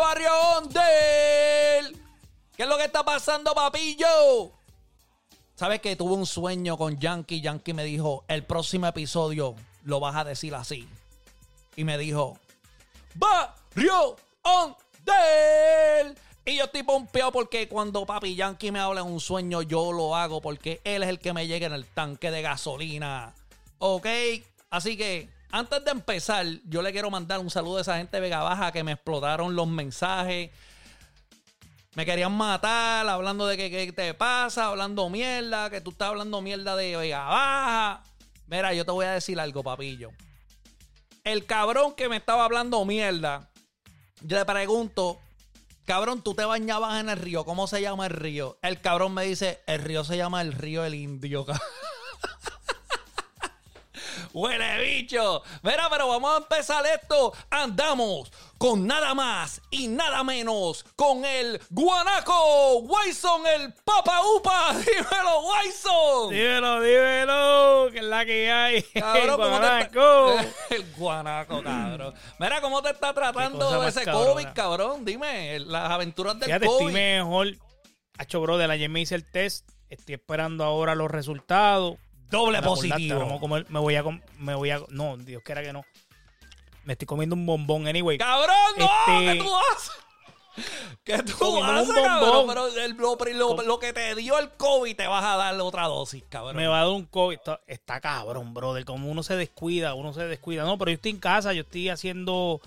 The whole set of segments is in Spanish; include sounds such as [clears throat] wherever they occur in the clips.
Barrio Ondel. ¿Qué es lo que está pasando, papillo? ¿Sabes que tuve un sueño con Yankee? Yankee me dijo, el próximo episodio lo vas a decir así. Y me dijo, Barrio Ondel. Y yo estoy pompeado porque cuando papi Yankee me habla en un sueño, yo lo hago porque él es el que me llega en el tanque de gasolina. ¿Ok? Así que antes de empezar, yo le quiero mandar un saludo a esa gente de Vega Baja que me explotaron los mensajes. Me querían matar hablando de que qué te pasa, hablando mierda, que tú estás hablando mierda de Vega Baja. Mira, yo te voy a decir algo, papillo. El cabrón que me estaba hablando mierda, yo le pregunto, cabrón, tú te bañabas en el río, ¿cómo se llama el río? El cabrón me dice, el río se llama el río del Indio. Huele bicho. Mira, pero vamos a empezar esto. Andamos con nada más y nada menos con el guanaco Wyson, el papa upa. [laughs] Dímelo, Wyson. Dímelo, dímelo, que es la que hay. Cabrón, ¿cómo te Guanaco. está- [laughs] El guanaco, cabrón. Mira, ¿cómo te está tratando ese cabrona. COVID, cabrón? Dime, las aventuras del Fíjate, COVID. estoy mejor. Hacho, brother, ayer me hice el test. Estoy esperando ahora los resultados. Doble positivo. me voy a me voy a no, Dios quiera que no. Me estoy comiendo un bombón anyway. ¡Cabrón, no! Este- ¿Qué tú haces? ¿Qué tú Comiendo un haces, cabrón? Pero el- lo, lo- lo que te dio el COVID te vas a dar otra dosis, cabrón. Me va a dar un COVID. Está, está cabrón, brother. Como uno se descuida, uno se descuida. No, pero yo estoy en casa, yo estoy haciendo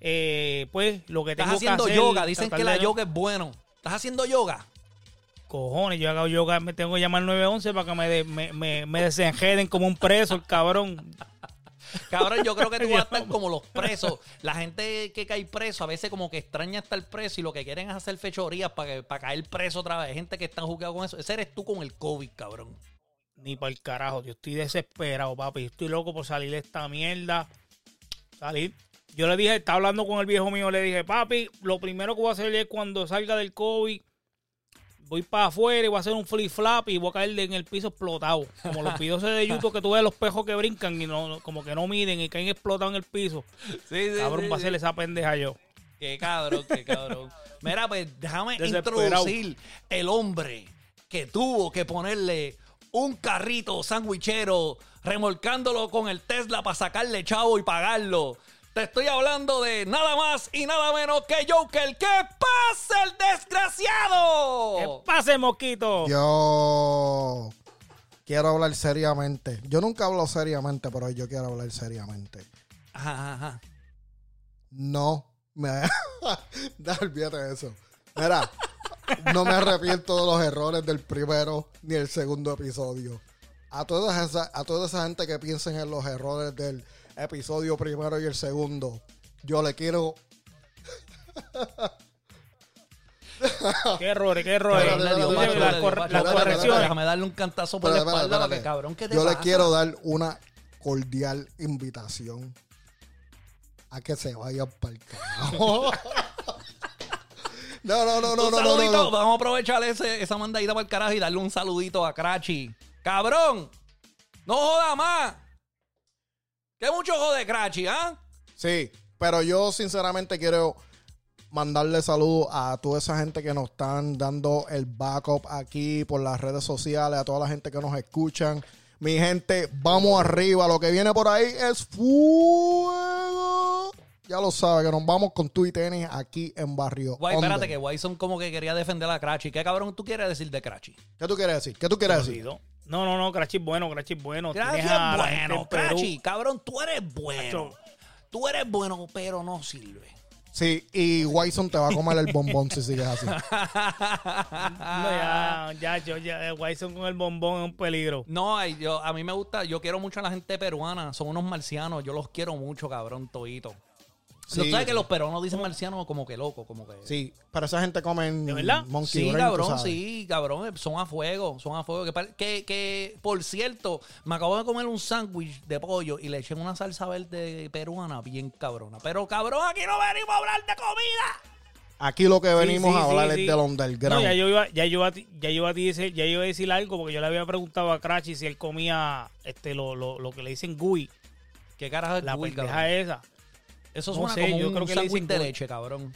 eh, pues lo que Estás tengo haciendo que hacer. yoga. Dicen que la yoga es bueno. ¿Estás haciendo yoga? Cojones, yo hago yoga, me tengo que llamar al 911 para que me, de- me, me, me desenjeden como un preso, el cabrón. Cabrón, yo creo que tú vas a [laughs] estar como los presos. La gente que cae preso a veces como que extraña estar preso y lo que quieren es hacer fechorías para, para caer preso otra vez. Gente que están jugando con eso. Ese eres tú con el COVID, cabrón. Ni para el carajo, yo estoy desesperado, papi. Yo estoy loco por salir de esta mierda. Salir. Yo le dije, estaba hablando con el viejo mío, le dije, papi, lo primero que voy a hacer es cuando salga del COVID, voy para afuera y voy a hacer un flip flap y voy a caer en el piso explotado. Como los [laughs] videos de YouTube que tú ves los pejos que brincan y no, como que no miden y caen explotados en el piso. Sí, sí. Cabrón, va a hacer esa pendeja yo. Qué cabrón, qué cabrón. Mira, pues déjame introducir el hombre que tuvo que ponerle un carrito sandwichero remolcándolo con el Tesla para sacarle chavo y pagarlo. Te estoy hablando de nada más y nada menos que Joker. ¿Qué pasa, el desgraciado? ¡Que pase, mosquito! Yo quiero hablar seriamente. Yo nunca hablo seriamente, pero yo quiero hablar seriamente. Ajá, ajá, ajá. No me. [laughs] Da, olvídate de eso. Mira, no me arrepiento de los errores del primero ni el segundo episodio. A toda esa, a toda esa gente que piensen en los errores del episodio primero y el segundo, yo le quiero. ¡Qué errores, qué errores! Las correcciones. Déjame darle un cantazo por la espalda, espérate, porque cabrón, ¿qué te Yo le quiero dar una cordial invitación a que se vayan para el carajo. [laughs] no, no, no, no, un no, no, saludito. no, no. Vamos a aprovechar ese- esa mandadita para el carajo y darle un saludito a Crachi. ¡Cabrón! ¡No joda más! ¿Qué mucho jode Crachi, ah? Sí, pero yo sinceramente quiero mandarle saludos a toda esa gente que nos están dando el backup aquí por las redes sociales, a toda la gente que nos escuchan. Mi gente, vamos arriba. Lo que viene por ahí es fuego. Ya lo sabe, que nos vamos con tu y tenis aquí en Barrio. Guay, espérate que Wyson como que quería defender a Crachi. ¿Qué cabrón tú quieres decir de Crachi? ¿Qué tú quieres decir? ¿Qué tú quieres decir? No, no, no, Crachi es bueno, Crachi es bueno. Crachi es bueno. Crachi. Cabrón, tú eres bueno. Tú eres bueno, pero no sirve. Sí, y Wyson te va a comer el bombón si sigues así. [laughs] No, ya, ya, yo, ya, Wyson con el bombón es un peligro. No, yo, a mí me gusta, yo quiero mucho a la gente peruana, son unos marcianos, yo los quiero mucho, cabrón, todito. Sí. ¿Tú sabes que los peruanos dicen marcianos como que loco, como que... Sí, pero esa gente come ¿De verdad? monkey Sí, brain, cabrón, sí, cabrón, son a fuego, son a fuego. Que, que, que, por cierto, me acabo de comer un sándwich de pollo y le eché una salsa verde peruana bien cabrona. Pero cabrón, aquí no venimos a hablar de comida. Aquí lo que venimos Sí, a hablar sí, es sí. del No, underground. ya yo iba, ya yo iba, a ti- ya yo iba a ti decir, ya yo iba a decir algo porque yo le había preguntado a Crachi si él comía este lo, lo, lo que le dicen gui, ¿Qué carajo es la gui, pendeja cabrón? esa. Eso no suena sé, como yo un creo que le dicen de leche, cabrón.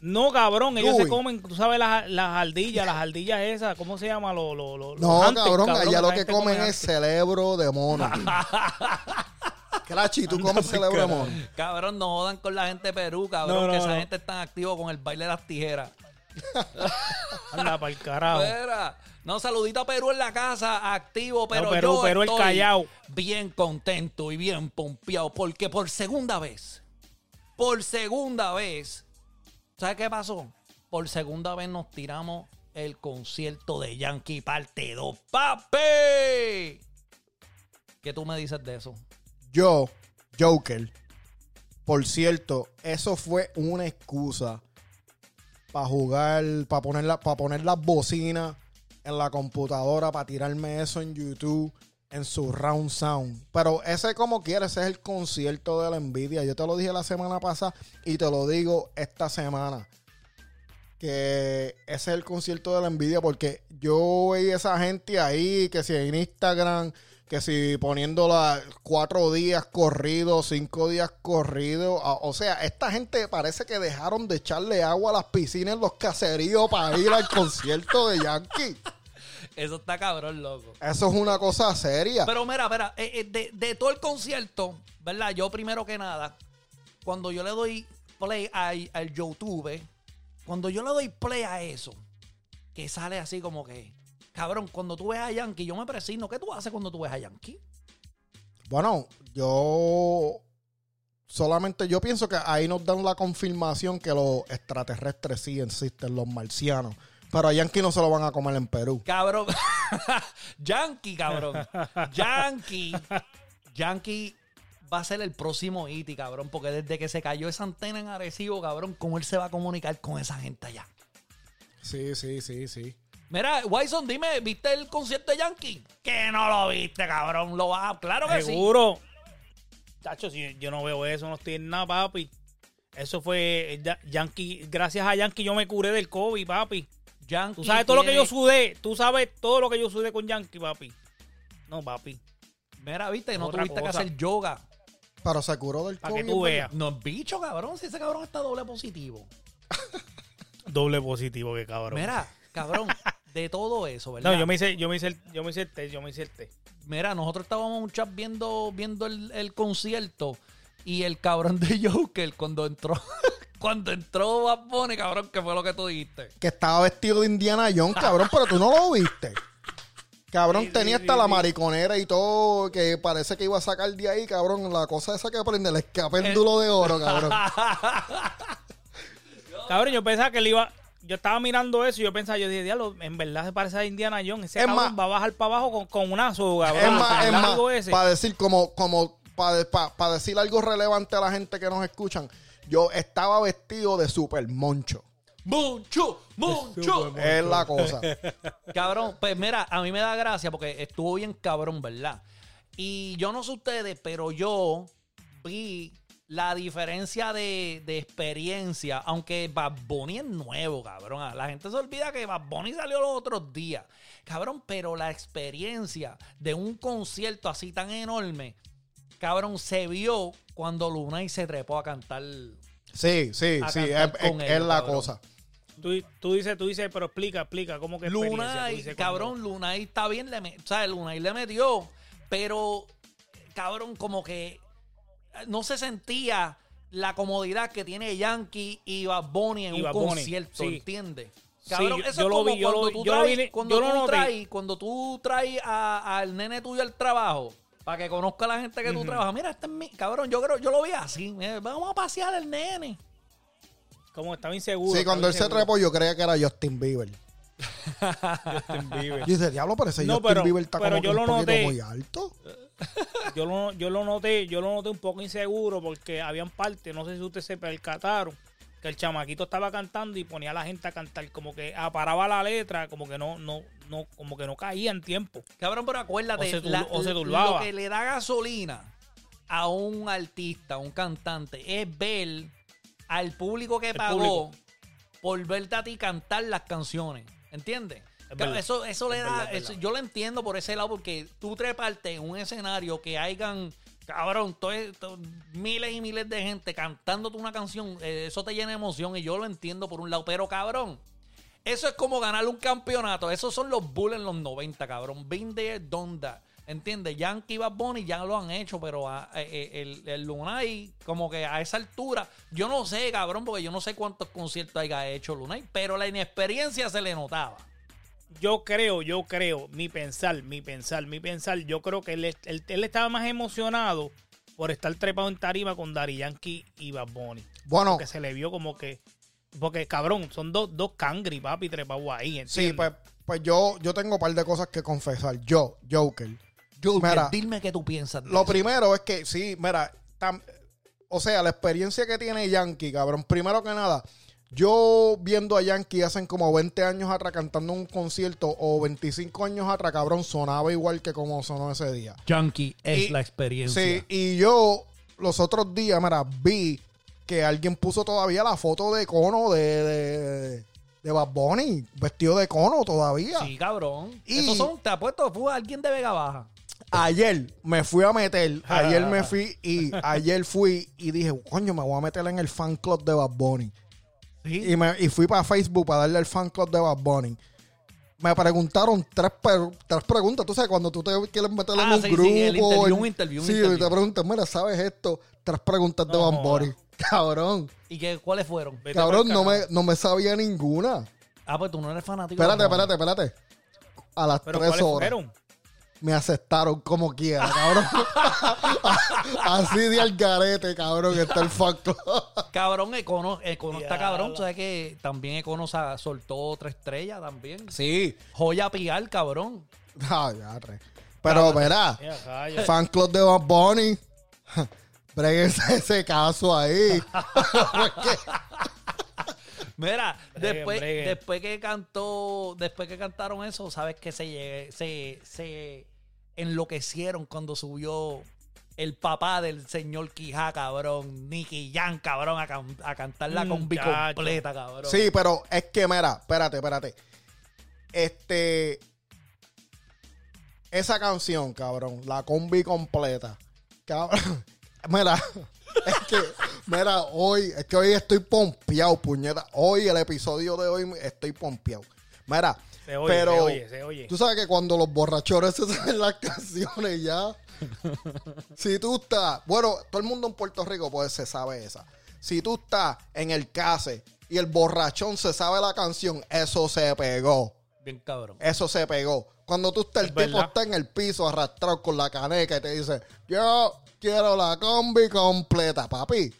No, cabrón, ellos Uy. se comen, tú sabes, las, las ardillas, las ardillas esas, ¿cómo se llama? Los, los, los, No, los antes, cabrón, allá lo que comen come es cerebro de mono. [laughs] Crachi, tú comes cerebro de mono. Cabrón, no jodan con la gente de Perú, cabrón, No, no, que esa no. gente está activo con el baile de las tijeras. [laughs] Anda para el carajo. No, saludito a Perú en la casa, activo, pero No, Perú, yo Perú el estoy Callao. bien contento y bien pompeado porque por segunda vez, por segunda vez, ¿sabes qué pasó? Por segunda vez nos tiramos el concierto de Yankee parte 2. ¡Papi! ¿Qué tú me dices de eso? Yo, Joker, por cierto, eso fue una excusa para jugar, para poner, la- pa poner las bocinas en la computadora, para tirarme eso en YouTube, en su round sound. Pero ese como quiera, ese es el concierto de la envidia. Yo te lo dije la semana pasada y te lo digo esta semana. Que ese es el concierto de la envidia porque yo veía esa gente ahí, que si en Instagram, que si poniéndola cuatro días corridos, cinco días corridos. O sea, esta gente parece que dejaron de echarle agua a las piscinas en los caseríos para ir al concierto de Yankee. Eso está cabrón, loco. Eso es una cosa seria. Pero mira, mira, eh, eh, de, de todo el concierto, ¿verdad? Yo primero que nada, cuando yo le doy play al, al YouTube, cuando yo le doy play a eso, que sale así como que, cabrón, cuando tú ves a Yankee, yo me presigno. ¿Qué tú haces cuando tú ves a Yankee? Bueno, yo solamente yo pienso que ahí nos dan la confirmación que los extraterrestres sí existen, los marcianos. Pero a Yankee no se lo van a comer en Perú. Cabrón. [laughs] Yankee, cabrón. Yankee. Yankee va a ser el próximo Iti, cabrón. Porque desde que se cayó esa antena en Arecibo, cabrón, ¿cómo él se va a comunicar con esa gente allá? Sí, sí, sí, sí. Mira, Wyson, dime, ¿viste el concierto de Yankee? Que no lo viste, cabrón. Lo vas a... Claro que sí. Seguro. Chacho, si yo no veo eso, no estoy en nada, papi. Eso fue eh, Ya- Yankee. Gracias a Yankee yo me curé del COVID, papi. Yankee Tú sabes todo lo que yo sudé. Tú sabes todo lo que yo sudé con Yankee, papi. No, papi. Mira, viste, no Otra tuviste que cosa. hacer yoga. Pero se curó del Para que COVID. tú veas. No es bicho, cabrón. Si ese cabrón está doble positivo. [laughs] Doble positivo, que cabrón. Mira, cabrón, de todo eso, ¿verdad? No, yo me hice, yo me hice el, yo me hice el test, yo me hice el test. Mira, nosotros estábamos en un chat viendo, viendo el, el concierto y el cabrón de [laughs] Joker cuando entró, cuando entró Bad Bunny, cabrón, ¿qué fue lo que tú dijiste? Que estaba vestido de Indiana Jones, cabrón, pero tú no lo viste. Cabrón, Sí, tenía sí, hasta sí, la sí. mariconera y todo, que parece que iba a sacar de ahí, cabrón. La cosa esa que prende, el escapéndulo de oro, cabrón. [laughs] Cabrón, yo pensaba que él iba. Yo estaba mirando eso y yo pensaba, yo dije, diablo, en verdad se parece a Indiana Jones. Ese Es cabrón más- va a bajar para abajo con, con una soga, Es cabrón. más, es más, largo ese. para decir como, como, para decir algo relevante a la gente que nos escuchan, yo estaba vestido de super moncho. ¡Mucho! ¡Mucho! Es la cosa. [laughs] Cabrón, pues mira, a mí me da gracia porque estuvo bien cabrón, ¿verdad? Y yo no sé ustedes, pero yo vi la diferencia de, de experiencia, aunque Bad Bunny es nuevo, cabrón. La gente se olvida que Bad Bunny salió los otros días. Cabrón, pero la experiencia de un concierto así tan enorme, cabrón, se vio cuando Lunay se trepó a cantar. Sí, sí, A sí, es, la cabrón. cosa. Tú, tú dices, tú dices, pero explica, explica, ¿cómo que Lunay, cabrón, Lunay está bien, le me- o sea, Lunay le metió, pero, cabrón, como que no se sentía la comodidad que tiene Yankee y Bad Bunny en Y un Bad Bunny, concierto, sí. ¿entiendes? Cabrón, yo- eso yo es lo como vi, yo lo cuando tú yo lo traes, vi, cuando yo tú traes, cuando tú traes a- al nene tuyo al trabajo, para que conozca a la gente que tú trabajas. Mira, este es mi, cabrón, yo creo, yo lo vi así, vamos a pasear el nene. Como estaba inseguro. Sí, cuando él se estaba trepó yo creía que era Justin Bieber. Justin Bieber. [laughs] Yo dije, diablo, pero ese No, Justin pero- Bieber está pero como que yo un lo poquito noté. muy alto. [laughs] yo lo, yo lo noté, yo lo noté un poco inseguro porque habían partes, no sé si ustedes se percataron, que el chamaquito estaba cantando y ponía a la gente a cantar, como que aparaba la letra, como que no, no, no, como que no caía en tiempo. Cabrón, pero acuérdate, O se la- o se lo que le da gasolina a un artista, a un cantante, es ver al público que El pagó por verte a ti cantar las canciones. ¿Entiendes? Es Claro, verdad. Eso, eso le Es da, verdad, es eso- verdad. yo lo entiendo por ese lado, porque tú treparte en un escenario que hayan Cabrón, todo miles y miles de gente cantándote una canción, eh, eso te llena de emoción y yo lo entiendo por un lado, pero cabrón, eso es como ganar un campeonato. Esos son los Bulls en los 90, cabrón. Been there, done that. ¿Entiendes? Yankee y Bad Bunny ya lo han hecho, pero a- eh, el, el Lunay, como que a esa altura, yo no sé, cabrón, porque yo no sé cuántos conciertos haya hecho Lunay, pero la inexperiencia se le notaba. Yo creo, yo creo, mi pensar, mi pensar, mi pensar, yo creo que él, él, él estaba más emocionado por estar trepado en tarima con Dari Yankee y Bad Bunny. Bueno, Porque se le vio como que. Porque, cabrón, son dos, dos cangri, papi, trepados ahí. sí, pues, pues yo, yo tengo un par de cosas que confesar. Yo, Joker. Joker, Mira, dime qué tú piensas de Lo eso. primero es que, sí, mira, tam- o sea, la experiencia que tiene Yankee, cabrón, primero que nada, yo viendo a Yankee hace como 20 años atrás cantando un concierto o 25 años atrás, cabrón, sonaba igual que como sonó ese día. Yankee es Y- la experiencia. Sí, y yo los otros días, mira, vi que alguien puso todavía la foto de cono de, de, de Bad Bunny, vestido de cono todavía. Sí, cabrón. Y- Esos son, te apuesto, fue alguien de Vega Baja. Ayer me fui a meter, [laughs] ayer me fui y ayer fui y dije, coño, me voy a meter en el fan club de Bad Bunny. Sí. Y, me, y fui para Facebook para darle el fan club de Bad Bunny. Me preguntaron tres, per- tres preguntas. Tú sabes, cuando tú te quieres meter en Ah, un sí, sí, grupo. el interview, en- un interview, un sí, interview. y te preguntan, mira, ¿sabes esto? Tres preguntas de No Bad Bunny. Cabrón. ¿Y qué, cuáles fueron? Vete Cabrón, no me, no me sabía ninguna. Ah, pues tú no eres fanático. Espérate, de espérate, espérate. A las Pero tres ¿cuáles horas fueron? me aceptaron como quiera, cabrón. [laughs] Así de al garete, cabrón, está el fan club. Cabrón, Econo, Econo está cabrón. Sabes que también Econo soltó otra estrella también. Sí. Joya Pial, cabrón. Ah, ya, re. Pero, verá, fan club de Bad Bunny. Bréguense [laughs] ese caso ahí. Porque- [laughs] Mira, Breguen, después, breguen. después que cantó, después que cantaron eso, sabes que se, se, se enloquecieron cuando subió el papá del señor Quijá, cabrón, Nicky Jan, cabrón, a, can- a cantar la combi Muchacho. completa, cabrón. sí, pero es que, mira, espérate, espérate. Este. Esa canción, cabrón, la combi completa. Cabrón, mira, [laughs] es que, mira, hoy, es que hoy estoy pompeado, puñeta. Hoy, el episodio de hoy, estoy pompeado. Mira, Se oye, pero. se oye, se oye. Tú sabes que cuando los borrachores se [laughs] saben las canciones ya. [laughs] si tú estás. Bueno, todo el mundo en Puerto Rico pues se sabe esa. Si tú estás en el case y el borrachón se sabe la canción, eso se pegó. Bien cabrón. Eso se pegó. Cuando tú estás, el Es tipo verdad. está en el piso arrastrado con la caneca y te dice, yo quiero la combi completa, papi.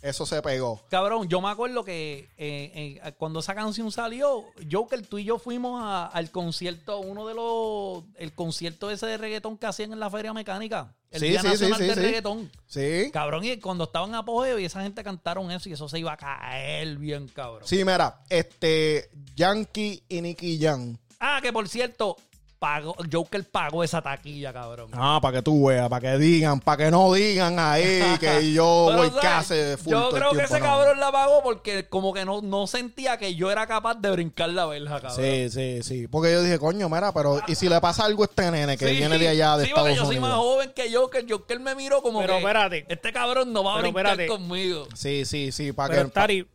Eso se pegó. Cabrón, yo me acuerdo que eh, eh, cuando esa canción salió, Joker, tú y yo fuimos a- al concierto, uno de los, el concierto ese de reggaetón que hacían en la Feria Mecánica. El Sí, Día sí, Nacional sí, de. Reggaetón. Sí. Cabrón, y cuando estaban en apogeo y esa gente cantaron eso y eso se iba a caer bien, cabrón. Sí, mira, este, Yankee y Nicky Jam. Ah, que por cierto, pagó, Joker pagó esa taquilla, cabrón. Ah, para que tú veas, para que digan, para que no digan ahí [laughs] que yo voy case full Yo creo que ese no. cabrón la pagó porque como que no, no sentía que yo era capaz de brincar la verja, cabrón. Sí, sí, sí. Porque yo dije, coño, mira, pero ¿y si le pasa algo a este nene que Sí, viene de allá de sí, porque Estados yo soy Unidos? más joven que Joker. Joker me miró como Pero que espérate. este cabrón no va a Pero brincar espérate. conmigo. Sí, sí, sí, para Pero que... Tari,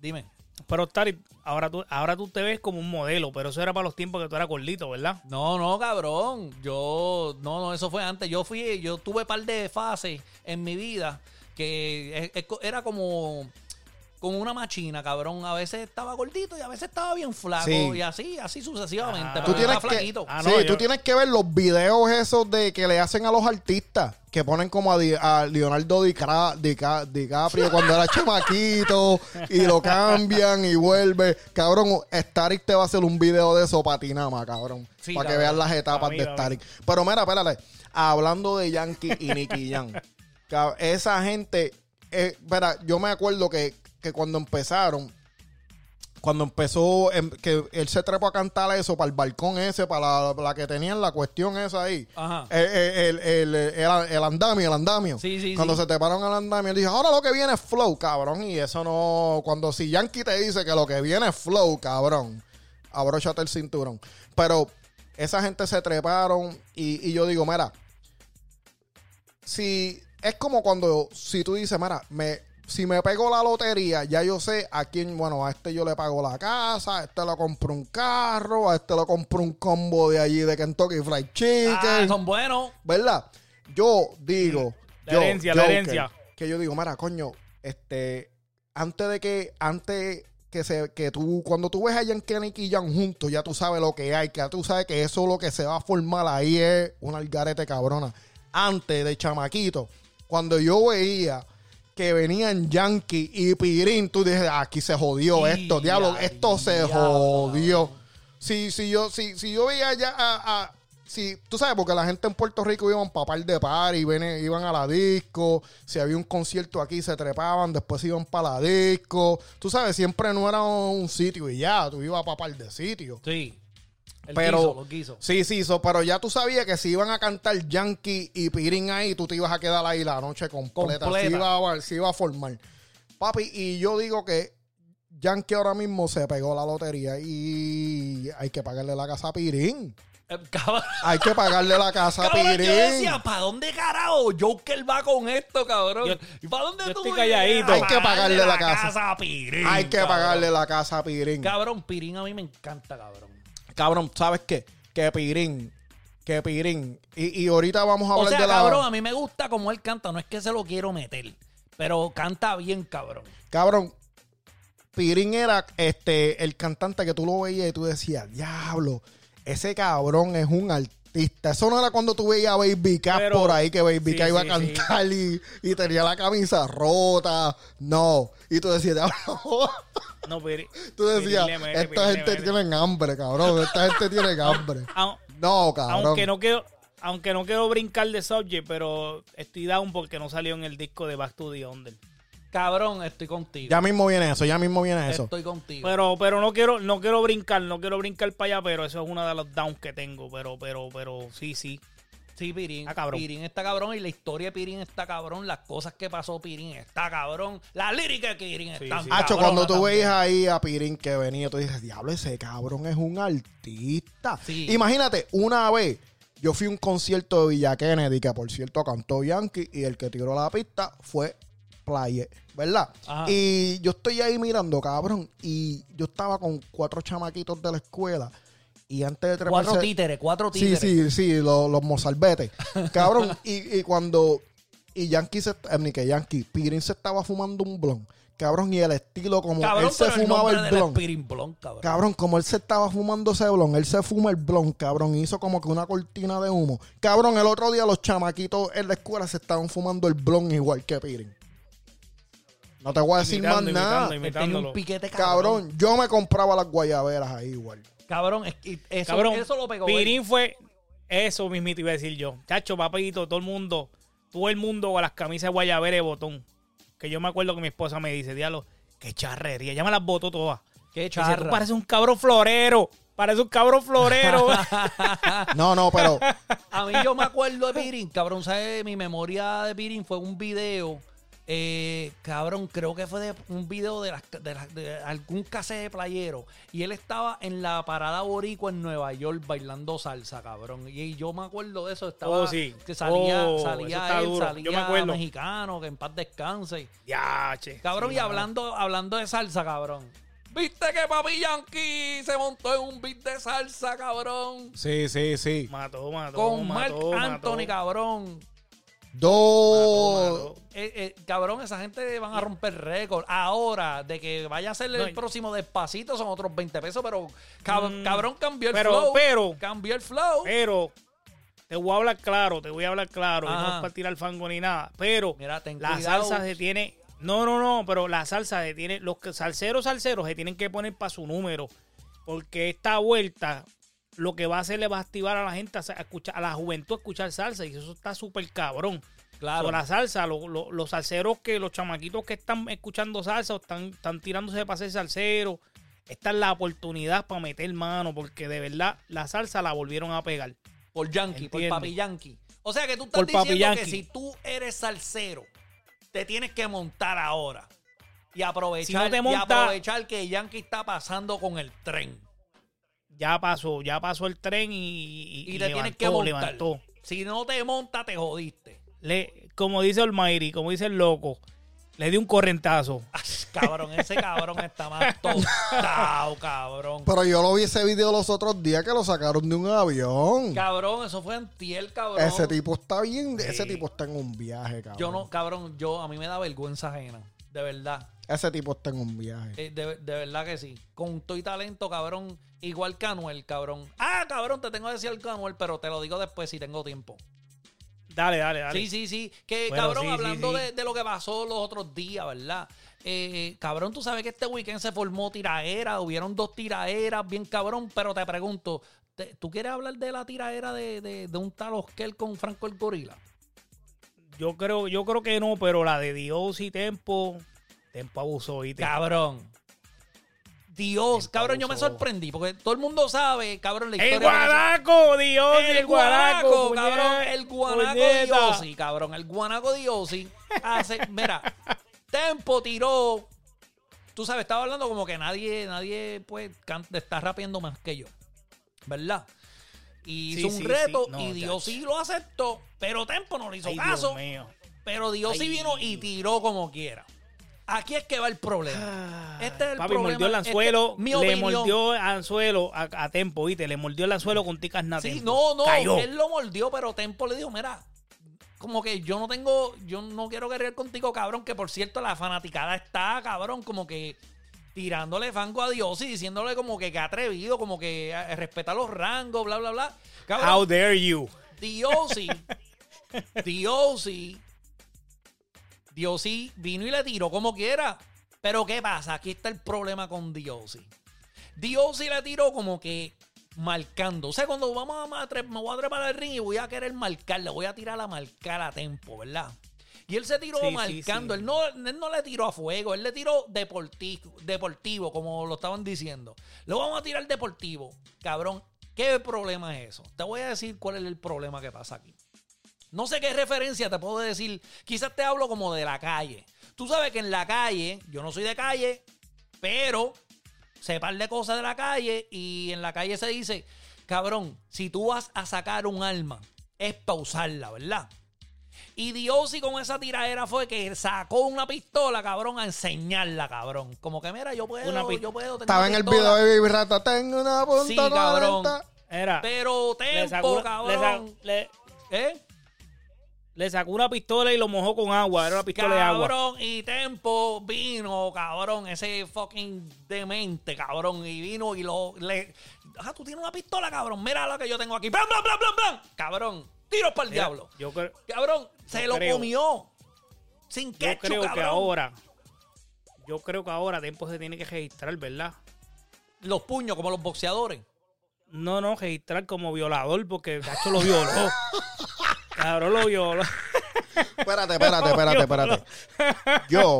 Dime. Pero Tari, ahora tú, ahora tú te ves como un modelo, pero eso era para los tiempos que tú eras gordito, ¿verdad? No, no, cabrón. Yo, no, no, eso fue antes. Yo fui, yo tuve par de fases en mi vida que era como, como una machina, cabrón. A veces estaba gordito y a veces estaba bien flaco. Sí. Y así, así sucesivamente. Ah. pero Tú tienes que, flaquito. Ah, sí, tú tienes que ver los videos esos de que le hacen a los artistas, que ponen como a, Di- a Leonardo Dicra- Dica- DiCaprio [laughs] cuando era chamaquito y lo cambian y vuelve. Cabrón, Static te va a hacer un video de eso para ti nada más, cabrón. Sí, para que veas las etapas mí, de. Static. Pero mira, espérate. Hablando de Yankee y Nicky Jam. [laughs] cab- esa gente, eh, mira, yo me acuerdo que, que cuando empezaron, cuando empezó, em, que él se trepó a cantar eso para el balcón ese, para la, la que tenían la cuestión esa ahí. Ajá. El, el, el- el- el andamio, el andamio. Sí, sí, Cuando sí. se treparon al andamio, él dijo, ahora lo que viene es flow, cabrón. Y eso no, cuando si Yankee te dice que lo que viene es flow, cabrón, abróchate el cinturón. Pero esa gente se treparon y, y yo digo, mira, si es como cuando si tú dices, mira, me si me pego la lotería, ya yo sé a quién, bueno, a este yo le pago la casa, a este le compro un carro, a este le compro un combo de allí de Kentucky Fried Ah, Chicken, son buenos. ¿verdad? Yo digo, La yo, herencia, la herencia. que yo digo, mira, coño, este, antes de que, antes que se, que tú, cuando tú ves a Yankee y Nicky Jam juntos, ya tú sabes lo que hay, que ya tú sabes que eso lo que se va a formar ahí es una algarete cabrona. Antes de chamaquito, cuando yo veía que venían Yankee y Pirín, tú dices, aquí se jodió Y esto, diablo, ya, esto se jodió. Si, si yo, si, si yo veía ya a, a- si, tú sabes, porque la gente en Puerto Rico iban para par de par y iban a la disco, si había un concierto aquí se trepaban, después iban para la disco. Tú sabes, siempre no era un sitio y ya, tú ibas para par de sitios. Sí. El Pero- guiso, los guisos. Sí, sí, so, pero ya tú sabías que si iban a cantar Yankee y Pirín ahí, tú te ibas a quedar ahí la noche completa. Completa. Sí iba, a, sí iba a formar. Papi, y yo digo que Yankee ahora mismo se pegó la lotería y hay que pagarle la casa a Pirín. Eh, cabrón, Hay que pagarle la casa a cabrón, yo Pirín. decía, ¿para dónde carajo Joker va con esto, cabrón? Yo- ¿Y para dónde yo tú estoy calladito. a Hay que pagarle la casa. a Pirín, Hay que cabrón? pagarle la casa a Pirín. Cabrón, Pirín a mí me encanta, cabrón. Cabrón, ¿sabes qué? Que Pirín, que Pirín. Y, y ahorita vamos a O hablar sea, de la... cabrón, a mí me gusta como él canta. No es que se lo quiero meter, pero canta bien, cabrón. Cabrón, Pirín era este el cantante que tú lo veías y tú decías, diablo, ese cabrón es un artista. Eso no era cuando tú veías a Baby Cat Pero- por ahí, que Baby sí, Cat iba a sí, cantar y, y tenía la camisa rota. No. Y tú decías, diablo. No, [laughs] pero. tú decías, esta gente tiene hambre, cabrón. Esta gente tiene [laughs] hambre. No, cabrón. Aunque no quiero, aunque no quiero brincar de subject, pero estoy down porque no salió en el disco de Back to the Under. Cabrón, estoy contigo. Ya mismo viene eso, ya mismo viene eso. Estoy contigo. Pero, pero no quiero, no quiero brincar, no quiero brincar para allá, pero eso es una de los downs que tengo. Pero, pero, pero, sí, sí. Sí, Pirín. Está cabrón. Pirín está cabrón y la historia de Pirín está cabrón. Las cosas que pasó Pirín está cabrón. La lírica de Pirín Sí, está sí. Hacho, cuando tú también. veías ahí a Pirín que venía, tú dices, diablo, ese cabrón es un artista. Sí. Imagínate, una vez yo fui a un concierto de Villa Kennedy, que por cierto cantó Yankee, y el que tiró la pista fue Playe, ¿verdad? Ajá. Y yo estoy ahí mirando, cabrón, y yo estaba con cuatro chamaquitos de la escuela, y antes de treparse... Cuatro títeres, cuatro Sí, títeres. sí, sí, los, los mozalbetes. [laughs] Cabrón, y, y cuando. Y Yankee se. eh, ni que Yankee, Pirín se estaba fumando un blon. Cabrón, y el estilo como Cabrón, él se el fumaba el es blon. Cabrón. Cabrón, como él se estaba fumando ese blon, él se fuma el blon, cabrón, y hizo como que una cortina de humo. Cabrón, el otro día los chamaquitos en la escuela se estaban fumando el blon igual que Pirín. No te voy a decir Imitando, más nada. imitando, Él tenía imitándolo. un piquete cabrón. Cabrón, yo me compraba las guayaberas ahí igual. Cabrón, es eso, Cabrón, eso lo pegó. él. Pirín fue eso mismito iba a decir yo. Chacho, papito, todo el mundo, todo el mundo con las camisas de guayabera de botón. Que yo me acuerdo que mi esposa me dice, diablo, qué charrería. Ya me las botó todas. Qué Dice, charra. tú pareces un cabrón florero. Parece un cabrón florero. [laughs] No, no, pero. A mí yo me acuerdo de Pirín, cabrón, ¿sabes? Mi memoria de Pirín fue un video, eh, cabrón, creo que fue de un video de, las- de, las- de algún cassette de playero. Y él estaba en la parada boricua en Nueva York bailando salsa, cabrón. Y, yo me acuerdo de eso, estaba Oh, sí. que salía, Oh, salía él, duro. salía Yo me acuerdo. mexicano, que en paz descanse. ya, che. Cabrón, Sí, y hablando, hablando de salsa, cabrón. ¿Viste que Papi Yankee se montó en un beat de salsa, cabrón? Sí, sí, sí. Mató, mató. Con Mark mató, Anthony, mató. cabrón. Dos. Eh, eh, cabrón, esa gente van a romper récord. Ahora, de que vaya a ser el No, y- próximo despacito, son otros 20 pesos, pero cab- Mm, cabrón cambió el pero- flow. pero- cambió el flow. Pero te voy a hablar claro, te voy a hablar claro. y Ajá. no es para tirar fango ni nada. Pero Mira, ten la cuidado. salsa se tiene. No, no, no, pero la salsa se tiene. Los que- salseros, salseros se tienen que poner para su número. Porque esta vuelta lo que va a hacer le va a activar a la gente a, escuchar, a la juventud a escuchar salsa. Y eso está súper cabrón. Claro. La salsa, lo- lo- los salseros que, los chamaquitos que están escuchando salsa o están, están tirándose para ser salsero. Esta es la oportunidad para meter mano. Porque de verdad la salsa la volvieron a pegar. Por Yankee, por. Papi Yankee. O sea que tú estás Por Papi diciendo que si tú eres salsero, te tienes que montar ahora. Y aprovechar, Si no te y aprovechar que Yankee está pasando con el tren. Ya pasó, ya pasó el tren y, y- Y, te tienes que levantó, montar. levantó. Si no te monta, te jodiste. le, como dice Olmairi, como dice el loco, le di un correntazo. Ay, cabrón, ese cabrón está más [laughs] tostado, cabrón. Pero yo lo vi ese video los otros días que lo sacaron de un avión. Cabrón, eso fue antiel, cabrón. Ese tipo está bien, ese tipo está en un viaje, cabrón. Yo no, cabrón, yo, a mí me da vergüenza ajena. De verdad. Ese tipo está en un viaje. Eh, de, de verdad que sí. Con todo y talento, cabrón. Igual que Anuel, cabrón. Ah, cabrón, te tengo que decir algo, Anuel, pero te lo digo después si tengo tiempo. Dale, dale, dale. Sí, sí, sí. Que Bueno, cabrón, sí, hablando sí. De, de lo que pasó los otros días, ¿verdad? Eh, cabrón, tú sabes que este weekend se formó tiraera, hubieron dos tiraeras, bien cabrón, pero te pregunto, ¿tú quieres hablar de la tiraera de, de, de un tal Oscar con Franco el Gorila? Yo creo, yo creo que no, pero la de Dios y Tempo, Tempo abusó, ¿viste? Cabrón. Dios, Tempo cabrón, yo me sorprendí, porque todo el mundo sabe, cabrón, la ¡El historia. de- guanaco, Dios! El guanaco, cabrón. El guanaco de puñeta. Yossi, cabrón. El guanaco de Yossi hace. [laughs] Mira, Tempo tiró. Tú sabes, estaba hablando como que nadie, nadie, pues, está rapeando más que yo. ¿Verdad? Y Sí, hizo un sí, reto sí. No, y Dios sí lo aceptó, pero Tempo no le hizo Ay, Dios caso. mío. Pero Dios sí vino y tiró como quiera. Aquí es que va el problema. Ah, Este es el Papi, problema. mordió el anzuelo, Este- mi le mordió el anzuelo a, a Tempo, ¿viste? Le mordió el anzuelo con ticas na Sí, no, no, Cayó. él lo mordió, pero Tempo le dijo, mira, como que yo no tengo, yo no quiero guerrear contigo, cabrón, que por cierto la fanaticada está, cabrón, como que tirándole fango a Dios y diciéndole como que que atrevido, como que eh, respeta los rangos, bla, bla, bla. How Cabrón, dare you? Diosi, [laughs] Diosi, Diosi vino y le tiró como quiera. Pero ¿qué pasa? Aquí está el problema con Diosi. Diosi le tiró como que marcando. O sea, cuando vamos a me voy a trepar al ring y voy a querer marcarle, voy a tirar a marcar a tempo, ¿verdad? Y él se tiró Sí, sí, marcando. sí. Él, no, él no le tiró a fuego, él le tiró deportivo, deportivo, como lo estaban diciendo. Lo vamos a tirar deportivo. Cabrón, ¿qué problema es eso? Te voy a decir cuál es el problema que pasa aquí. No sé qué referencia te puedo decir. Quizás te hablo como de la calle. Tú sabes que en la calle, yo no soy de calle, pero sé par de cosas de la calle y en la calle se dice, cabrón, si tú vas a sacar un arma, es para usarla, ¿verdad? Y Diosi con esa tiradera fue que sacó una pistola, cabrón, a enseñarla, cabrón. Como que, mira, yo puedo, Una yo puedo. tengo Estaba en el video de Baby Rata, tengo una punta Sí, cabrón. 90. Era, Pero le sacó, tempo, una- le, sa- cabrón. le- ¿Eh? Le sacó una pistola y lo mojó con agua. Era una pistola de agua. Cabrón, y Tempo vino, cabrón, ese fucking demente, cabrón, y vino y lo le. Ah, tú tienes una pistola, cabrón. Mira lo que yo tengo aquí. ¡Blan, blan, blan, blan, blan! Cabrón, tiro para el Mira, diablo. Yo, creo- Cabrón, se yo lo creo- comió. Sin yo ketchup, creo que ahora. Yo creo que ahora Tempo se tiene que registrar, ¿verdad? Los puños, como los boxeadores. No, no, registrar como violador porque Gacho lo violó. [laughs] Cabrón lo violó. Espérate, espérate, espérate, espérate. Yo,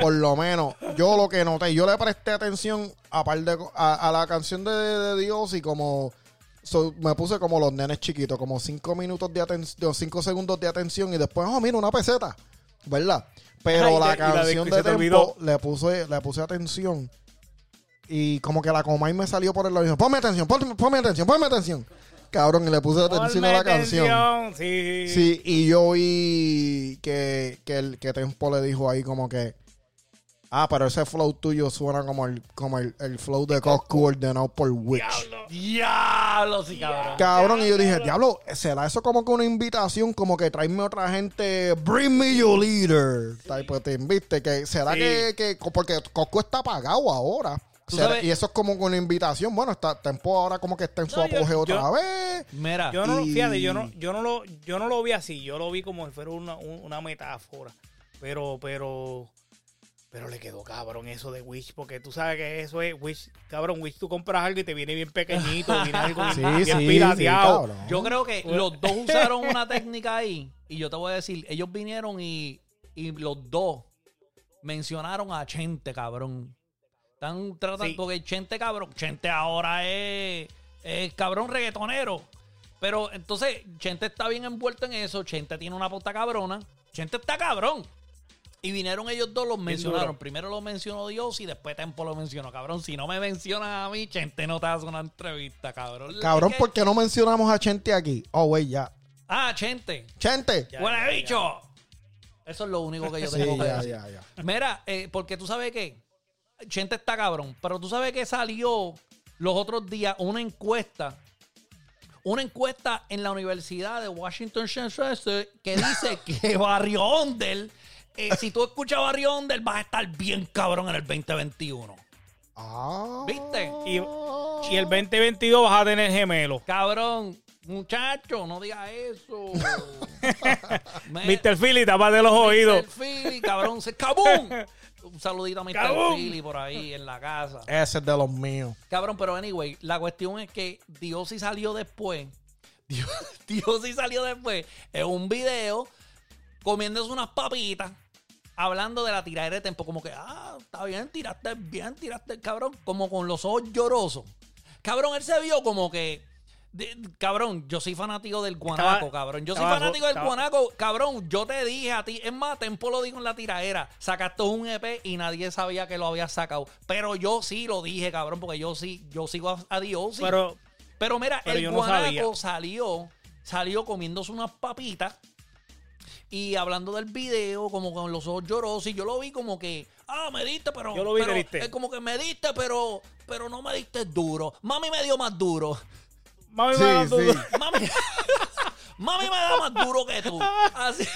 por lo menos, yo lo que noté, yo le presté atención a, par de a, a la canción de, de Dios y como so- me puse como los nenes chiquitos, como cinco minutos de atención, cinco segundos de atención y después, oh, mira, una peseta, ¿verdad? Pero Ay, la de canción de, te Tempo le puse, le puse atención y como que la coma y me salió por el lado ponme atención, ponme, ponme atención, ponme atención. Cabrón, y le puse atención a la canción. Sí. Sí, y yo vi que, que, el, que Tempo le dijo ahí como que, ah, pero ese flow tuyo suena como el, como el, el flow de Coscu ordenado por Witch. Diablo. Diablo, sí, cabrón. Cabrón, y yo dije, diablo, ¿será eso como que una invitación? Como que tráeme otra gente, bring me your leader. Type thing, ¿viste? Que será Sí. que, que, porque Coscu está apagado ahora. Sabes- y eso es como una invitación. Bueno, está Tempo ahora como que está en su No, yo- apogeo yo- otra vez. Mira, Yo no, Y- fíjate, yo no, yo no lo, yo no lo vi así, yo lo vi como si fuera una, un- una metáfora. Pero, pero, pero le quedó cabrón eso de Wish, porque tú sabes que eso es Wish, cabrón, Wish tú compras algo y te viene bien pequeñito, viene algo [laughs] Sí, bien sí, pirateado. Yo creo que los dos usaron una [laughs] técnica ahí. Y yo te voy a decir, ellos vinieron y, y los dos mencionaron a Chente, cabrón. Están tratando, Sí. porque Chente, cabrón, Chente ahora es, es cabrón reggaetonero. Pero entonces, Chente está bien envuelto en eso. Chente tiene una puta cabrona. Chente está cabrón. Y vinieron ellos dos, los mencionaron. Primero lo mencionó Dios y después Tempo lo mencionó. Cabrón, si no me mencionan a mí, Chente no te hace una entrevista, cabrón. Cabrón, ¿por qué no mencionamos a Chente aquí? Oh, güey, ya. Ah, Chente. Chente. Ya, ¡Buena ya, bicho! Eso es lo único que yo [laughs] Sí, tengo que ya, decir. ya, ya. Mira, eh, porque tú sabes que Chente está cabrón, pero tú sabes que salió los otros días una encuesta, una encuesta en la Universidad de Washington que dice [laughs] que Barrio Ondel, eh, si tú escuchas Barrio Ondel, vas a estar bien cabrón en el 2021. Ah. ¿Viste? Y, y el 2022 vas a tener gemelos. Cabrón, muchacho, no digas eso. [laughs] Mr. Philly, tapate los oídos. Mr. Philly, cabrón, se ¡cabum! [laughs] Un saludito a Mr. ¡Cabum! Philly por ahí en la casa. Ese es de los míos. Cabrón, pero anyway, la cuestión es que Dios sí salió después. [laughs] Dios, Dios sí salió después en un video comiéndose unas papitas, hablando de la tiradera de tempo. Como que, ah, está bien, tiraste bien, tiraste, cabrón, como con los ojos llorosos. Cabrón, él se vio como que. De- cabrón, yo soy fanático del guanaco, Estaba- cabrón. Yo soy estaba- fanático del estaba- guanaco, cabrón. Yo te dije a ti, es más, Tempo lo dijo en la tiradera. Sacaste un EP y nadie sabía que lo había sacado. Pero yo sí lo dije, cabrón, porque yo sí, yo sigo a, a Dios. sí. Pero Pero mira, Pero el no guanaco salió, salió comiéndose unas papitas y hablando del video, como con los ojos llorosos, y yo lo vi como que, ah, me diste, pero. Yo lo vi pero, triste. Es como que me diste, pero, pero no me diste duro. Mami me dio más duro. Mami Sí, me da tu- sí. Mami, [laughs] mami me da más duro que tú. Así,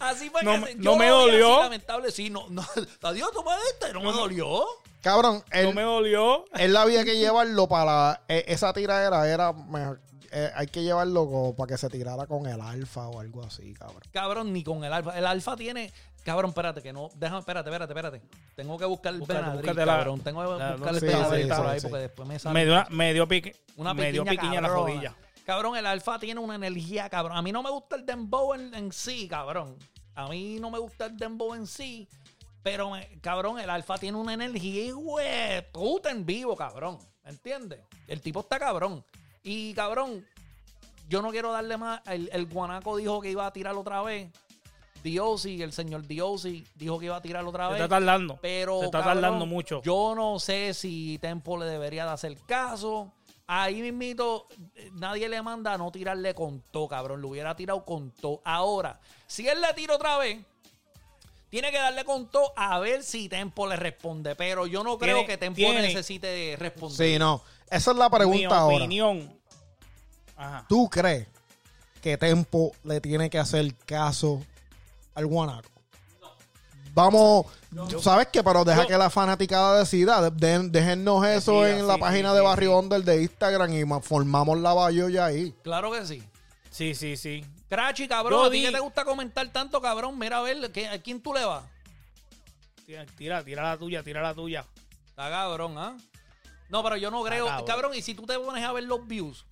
así fue No que no yo me así, dolió. lamentable, sí, no, no. [laughs] Adiós, tú me diste, no me dolió. Cabrón, No él, me dolió. él había que llevarlo para. eh, esa tiradera era. mejor, eh, hay que llevarlo para que se tirara con el alfa o algo así, cabrón. Cabrón, ni con el alfa. El alfa tiene. Cabrón, espérate, que no. Déjame, espérate, espérate, espérate. Tengo que buscar el Benadryl, búscate la- cabrón. Tengo que la- buscar el sé, Benadryl sí, por sí, ahí sí. porque después me sale Me dio, una- me dio pique. una me dio piquiña piquiña en la cabrona. rodilla. Cabrón, el alfa tiene una energía, cabrón. A mí no me gusta el dembow en, en sí, cabrón. A mí no me gusta el dembow en sí. Pero, me- cabrón, el alfa tiene una energía güey, puta en vivo, cabrón. ¿Me entiendes? El tipo está cabrón. Y, cabrón, yo no quiero darle más. El, el guanaco dijo que iba a tirar otra vez. Diosi, el señor Diosi, dijo que iba a tirar otra Se vez. está tardando. Pero Se está cabrón, tardando mucho. Yo no sé si Tempo le debería de hacer caso. Ahí mismito, eh, nadie le manda a no tirarle con todo, cabrón. Lo hubiera tirado con todo. Ahora, si él le tira otra vez, tiene que darle con todo a ver si Tempo le responde. Pero yo no creo que Tempo tiene- necesite responder. Sí, no. Esa es la Mi pregunta ahora. opinión. Ajá. ¿Tú crees que Tempo le tiene que hacer caso al guanaco? Vamos, ¿sabes qué? Pero deja Yo- que la fanaticada decida. De- déjennos eso en la sí, página sí, de Barrio sí. Under de Instagram y ma- formamos la bayoya ahí. Claro que sí. Sí, sí, sí. Crachi, cabrón, Yo a ti di- que te gusta comentar tanto, cabrón. Mira a ver, ¿qué- ¿a quién tú le vas? Tira, tira, tira la tuya, tira la tuya. Está cabrón, ¿ah? No, pero yo no creo. cabrón. Cabrón, y si tú te pones a ver los views,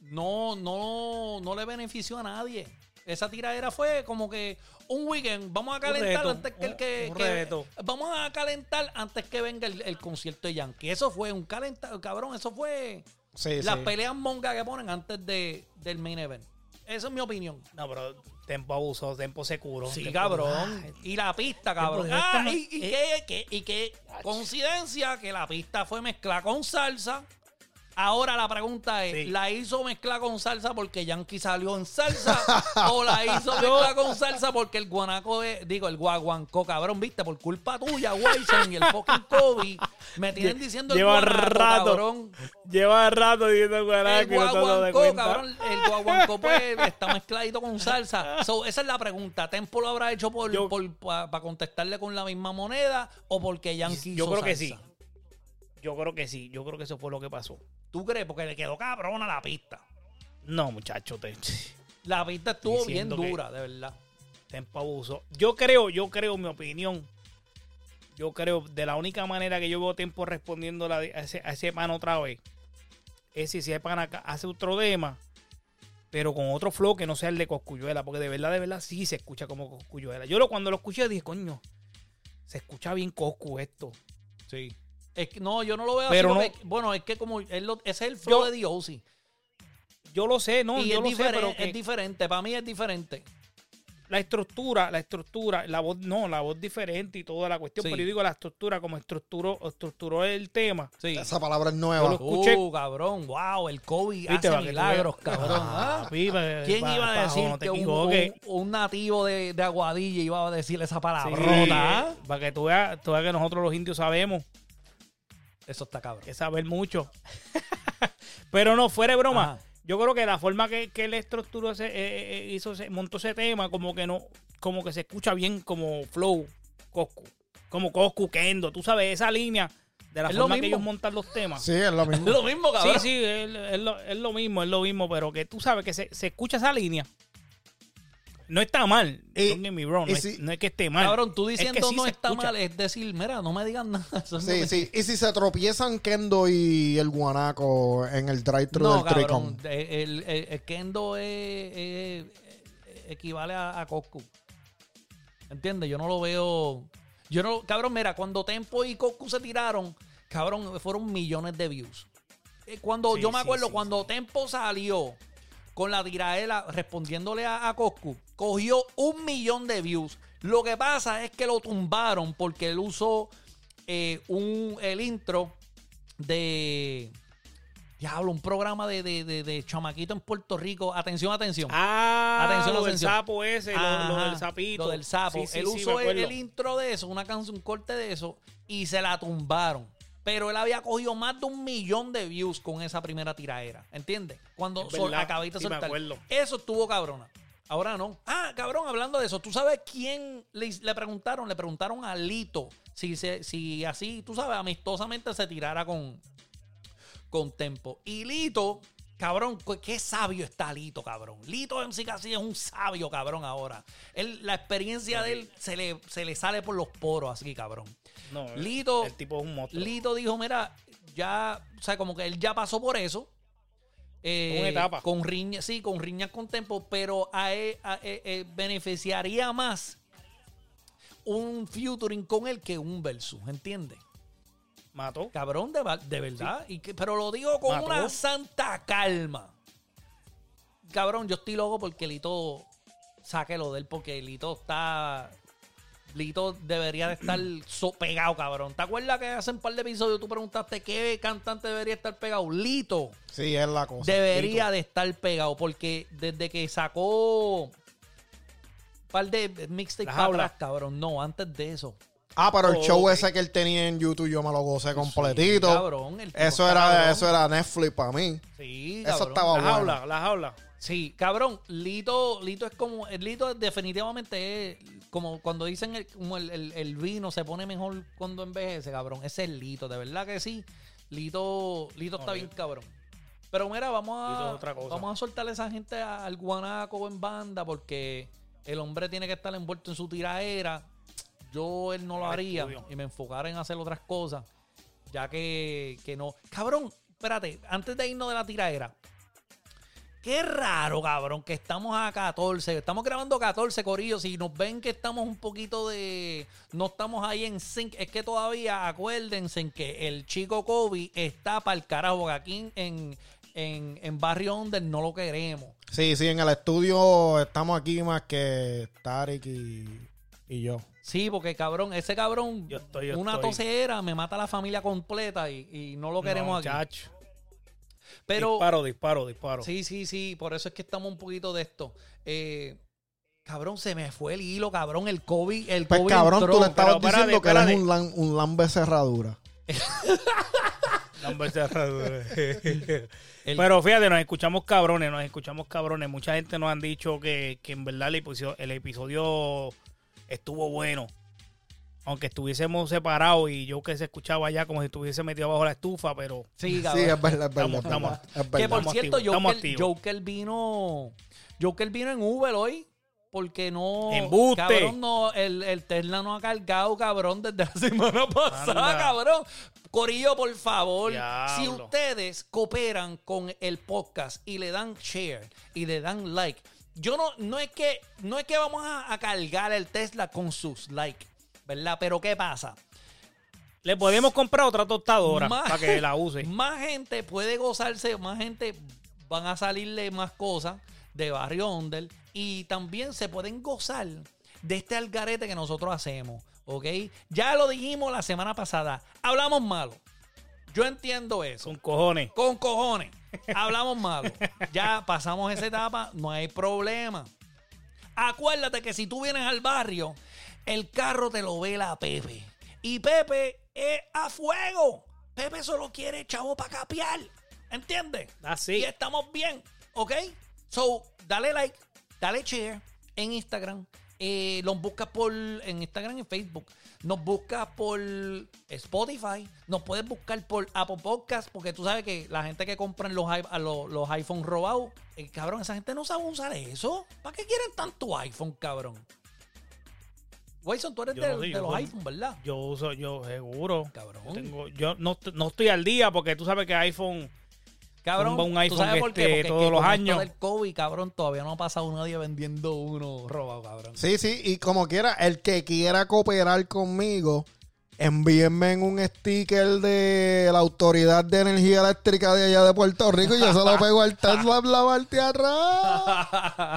no, no, no le benefició a nadie. Esa tiradera fue como que un weekend. Vamos a calentar reto, antes que el que. un que- reto. vamos a calentar antes que venga el, el concierto de Yankee. Eso fue un calentar, cabrón. Eso fue Sí, las sí. peleas mongas que ponen antes de, del main event. Esa es mi opinión. No, pero Tempo abusó, Tempo se curó. Sí, Tempo- cabrón. Ay, Y la pista, cabrón. Tempo, Ah, y, y eh. qué, qué- y qué coincidencia que la pista fue mezclada con salsa. Ahora la pregunta es, Sí. ¿la hizo mezclar con salsa porque Yankee salió en salsa? [laughs] ¿O la hizo mezclar con salsa porque el guanaco, de, digo, el guaguancó, cabrón, viste? Por culpa tuya, Wilson y el fucking Kobe, me tienen diciendo el Lleva guanaco, rato. cabrón. Lleva rato diciendo El dado de guaguancó, cabrón, el guaguancó pues está mezcladito con salsa. So, esa es la pregunta. ¿Tempo lo habrá hecho por, para contestarle con la misma moneda o porque Yankee Yo hizo creo que sí. Yo creo que sí. Yo creo que eso fue lo que pasó. ¿Tú crees? Porque le quedó cabrona la pista. No, muchacho, te- La pista estuvo bien dura, de verdad. Tempo abusó. Yo creo, yo creo, mi opinión. Yo creo, de la única manera que yo veo Tempo respondiendo a ese, a ese pan otra vez, es si ese pan acá hace otro tema, pero con otro flow que no sea el de Coscuyuela, porque de verdad, de verdad, sí se escucha como Coscuyuela. Yo lo, cuando lo escuché dije, coño, se escucha bien Coscu esto. Sí. Es que, no, yo no lo veo Pero así. no- porque- bueno, es que como él lo- ese es el flow Yo- de Diosi. Yo lo sé, no, y yo es, lo sé, diferente, pero que- es diferente. Para mí es diferente. la estructura, la estructura, la voz, no, la voz diferente y toda la cuestión, Sí. pero yo digo la estructura, como estructuró, estructuró el tema. Sí. Esa palabra es nueva. Yo lo- escuché. Uh, cabrón, wow, el COVID hace para milagros, cabrón. Ah, ¿ah? ¿Quién pa- iba a decir no que un, equivoques? un- un nativo de, de Aguadilla iba a decir esa Sí, palabrota? ¿ah? Para que tú veas, tú veas que nosotros los indios sabemos Eso está cabrón. que saber mucho. [laughs] pero no, fuera de broma. Ajá. Yo creo que la forma que, que él estructuró ese, eh, eh, hizo ese- montó ese tema, como que no, como que se escucha bien como flow, Coscu. Como Coscu, Kendo, tú sabes, esa línea de la Es lo forma que ellos montan los temas. Sí, es lo [laughs] mismo. Es lo mismo, Sí, cabrón. sí, es, es lo, es lo mismo, es lo mismo, pero que tú sabes que se, se escucha esa línea. No está mal, Y- don't get me wrong, y no, es, si- no es que esté mal. Cabrón, tú Es que diciendo sí no está escucha. mal, es decir, mira, no me digan nada. [laughs] Sí, me- sí. Y si se tropiezan Kendo y el guanaco en el drive-thru No, del cabrón. Tricom. El, el- el- el Kendo es- es- es- equivale a, a Coscu. ¿Entiendes? Yo no lo veo. Yo no. Cabrón, mira, cuando Tempo y Coscu se tiraron, cabrón, fueron millones de views. Eh, Cuando Sí, yo me sí, acuerdo, sí, cuando Tempo salió con la tiraela respondiéndole a, a Coscu, cogió un millón de views. Lo que pasa es que lo tumbaron porque él usó eh, un, el intro de. Diablo, un programa de, de, de, de chamaquito en Puerto Rico. Atención, atención. Ah, Atención, lo del atención. sapo ese, lo, del sapito. Lo del sapo. Sí, sí, él sí, usó el, el intro de eso, una canción, un corte de eso, y se la tumbaron. Pero él había cogido más de un millón de views con esa primera tiraera. ¿Entiendes? Cuando Es sol- acabiste de sí soltar. Eso estuvo cabrona. Ahora no. Ah, cabrón, hablando de eso, ¿tú sabes quién le, le preguntaron? Le preguntaron a Lito si, se, si así, tú sabes, amistosamente se tirara con, con Tempo. Y Lito, cabrón, qué sabio está Lito, cabrón. Lito en sí casi es un sabio, cabrón, ahora. Él, la experiencia de él se le, se le sale por los poros, así, cabrón. No, Lito- El tipo es un monstruo. Lito dijo, mira, ya, o sea, como que él ya pasó por eso. Eh, Una etapa. Con riñas, sí, con riñas con tempo, pero a él, a- eh, eh, beneficiaría más un featuring con él que un versus, ¿entiendes? Mató. Cabrón, de, de verdad. Y que, pero lo digo con Mató. una santa calma. Cabrón, yo estoy loco porque Lito saque lo de él, porque Lito está. Lito debería de estar so- pegado, cabrón. ¿Te acuerdas que hace un par de episodios tú preguntaste qué cantante debería estar pegado? Lito Sí, es la cosa. debería de estar pegado, porque desde que sacó un par de jaula. atrás, cabrón. No, antes de eso. Ah, pero el Oh, show ese que él tenía en YouTube yo me lo gocé completito. Sí, cabrón, eso era, cabrón. eso era Netflix para mí. Sí, Eso estaba La bueno. jaula, la jaula. Sí, cabrón, Lito, Lito es como, el Lito definitivamente es como cuando dicen el, como el, el- el vino se pone mejor cuando envejece, cabrón. Ese es Lito, de verdad que sí. Lito, Lito está bien cabrón. Pero mira, vamos a, vamos a soltarle a esa gente al guanaco en banda porque el hombre tiene que estar envuelto en su tiraera. Yo él no lo haría y me enfocara en hacer otras cosas, ya que, que no. Cabrón, espérate, antes de irnos de la tiraera, Qué raro, cabrón, que estamos a 14. Estamos grabando 14 corillos. Si nos ven que estamos un poquito de. No estamos ahí en sync. Es que todavía acuérdense en que el chico Kobe está para el carajo. Aquí en, en, en Barrio Under no lo queremos. Sí, sí, en el estudio estamos aquí más que Tarek y, y yo. Sí, porque cabrón, ese cabrón, Yo estoy, yo una estoy. tosera me mata a la familia completa y, y no lo queremos No, aquí. chacho. Pero. Disparo, disparo, disparo. Sí, sí, sí, por eso es que estamos un poquito de esto. Eh, cabrón, se me fue el hilo, cabrón, el COVID, el Pues COVID cabrón, entró. tú le estabas pero espérate, diciendo que él es espérate. un, un lambe cerradura. Lambe cerradura. [laughs] El- Pero fíjate, nos escuchamos cabrones, nos escuchamos cabrones. Mucha gente nos han dicho que, que en verdad el episodio, el episodio estuvo bueno. Aunque estuviésemos separados y yo que se escuchaba allá como si estuviese metido bajo la estufa, pero Sí, Sí, es verdad, es verdad. Estamos- es verdad, estamos- es que verdad. por estamos cierto, activos, Joker. Joker vino. Joker vino en Uber hoy. Porque no. ¡Embuste! Cabrón, no. El, el Tesla no ha cargado, cabrón, desde [laughs] la semana pasada, Anda. cabrón. Corillo, por favor. Si ustedes cooperan con el podcast y le dan share y le dan like. Yo no, no es que, no es que vamos a, a cargar el Tesla con sus likes, ¿verdad? Pero ¿qué pasa? le podemos comprar otra tostadora Más- para que la [laughs] use. Más gente puede gozarse, más gente van a salirle más cosas de Barrio Onder y también se pueden gozar de este algarete que nosotros hacemos, ¿ok? Ya lo dijimos la semana pasada, hablamos malo. Yo entiendo eso. Con cojones. Con cojones. Hablamos malo. Ya pasamos esa etapa, no hay problema. Acuérdate que si tú vienes al barrio, el carro te lo ve la Pepe. Y Pepe es a fuego. Pepe solo quiere chavo para capiar. ¿Entiendes? Así. Y estamos bien, ¿ok? So, dale like, dale share en Instagram. Eh, los buscas por en Instagram y Facebook. Nos buscas por Spotify. Nos puedes buscar por Apple Podcast. Porque tú sabes que la gente que compran los, a los, los iPhones robados, eh, cabrón, esa gente no sabe usar eso. ¿Para qué quieren tanto iPhone, cabrón? Wilson, tú eres Yo de, no sé, de yo los iPhones, ¿verdad? Yo uso, yo seguro. Cabrón. Yo, tengo- yo no, no estoy al día porque tú sabes que iPhone. Cabrón, un ¿tú iPhone sabes por qué? este Porque todos que los años. del COVID, cabrón, todavía no ha pasado nadie vendiendo uno robado, cabrón. Sí, sí, y como quiera, el que quiera cooperar conmigo, envíenme en un sticker de la Autoridad de Energía Eléctrica de allá de Puerto Rico y yo se lo pego al [laughs] Tesla la parte atrás.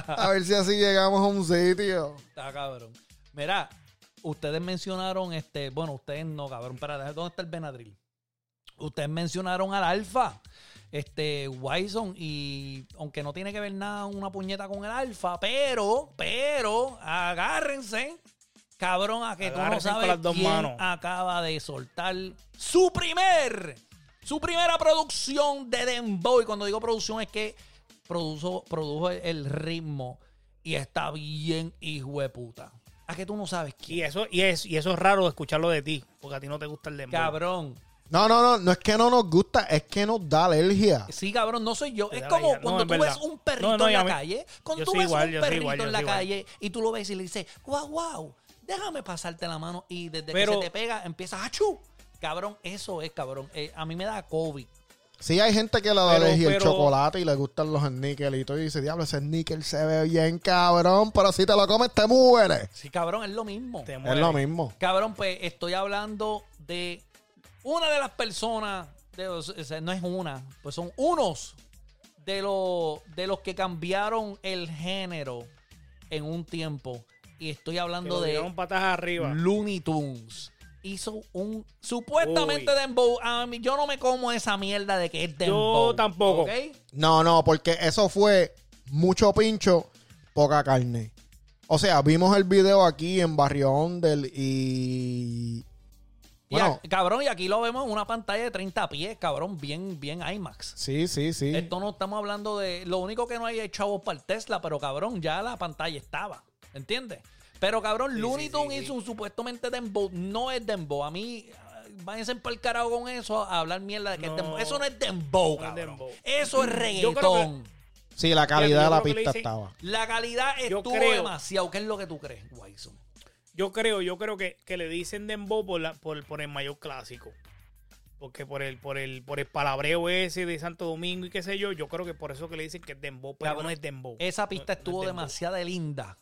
A ver si así llegamos a un sitio. Está cabrón. Mira, ustedes mencionaron este, bueno, ustedes no, cabrón, para ¿dónde está el Benadryl? Ustedes mencionaron al Alfa, este, Wison, y aunque no tiene que ver nada una puñeta con el Alfa, pero, pero, agárrense, cabrón, a que tú no Agárrense sabes quién manos. acaba de soltar su primer, su primera producción de Dembow. Y cuando digo producción es que produjo, produjo el ritmo y está bien hijo de puta. A que tú no sabes quién. Y eso, y, es, y eso es raro escucharlo de ti, porque a ti no te gusta el dembow. Cabrón. No, no, no, no es que no nos gusta, es que nos da alergia. Sí, cabrón, no soy yo. Es como cuando No, tú es ves un perrito No, no, en la mí- calle. Cuando yo tú ves igual, un perrito igual, yo en la igual. calle y tú lo ves y le dices, wow, wow, déjame pasarte la mano. Y desde Pero- que se te pega, empiezas a chu. Cabrón, eso es, cabrón. Eh, a mí me da COVID. Sí, hay gente que le da Pero- alergia el chocolate y le gustan los snickers y dice, diablo, ese sneaker se ve bien cabrón, pero si te lo comes te mueres. Sí, cabrón, es lo mismo. Te Es lo mismo. Cabrón, pues estoy hablando de una de las personas, de, o sea, no es una, pues son unos de, los de los que cambiaron el género en un tiempo. Y estoy hablando de patas arriba. Looney Tunes. Hizo un supuestamente Uy. Dembow. A mí, yo no me como esa mierda de que es Dembow. tampoco. ¿ok? No, no, porque eso fue mucho pincho, poca carne. O sea, vimos el video aquí en Barrio Ondel y... Y Bueno, a- cabrón, y aquí lo vemos en una pantalla de 30 pies, cabrón, bien, bien IMAX. sí, sí, sí. Esto no estamos hablando de. Lo único que no hay es chavos para el Tesla, pero cabrón, ya la pantalla estaba. ¿Entiendes? Pero cabrón, Sí, Looney sí, Tunes sí, hizo sí. un supuestamente Dembow. No es Dembow. A mí, váyanse para el carajo con eso a hablar mierda de que es No. Dembow. Eso no es Dembow, No es dembow. Eso es reggaetón. Sí, la calidad de la pista estaba. La calidad estuvo creo- demasiado. ¿Qué es lo que tú crees, Wyson? Yo creo, yo creo que, que le dicen dembow por, la, por, por el mayor clásico. Porque por el, por el, por el palabreo ese de Santo Domingo y qué sé yo, yo creo que por eso que le dicen que es dembow, pero Cabrón, no es dembow. Esa pista No- no es estuvo demasiado linda.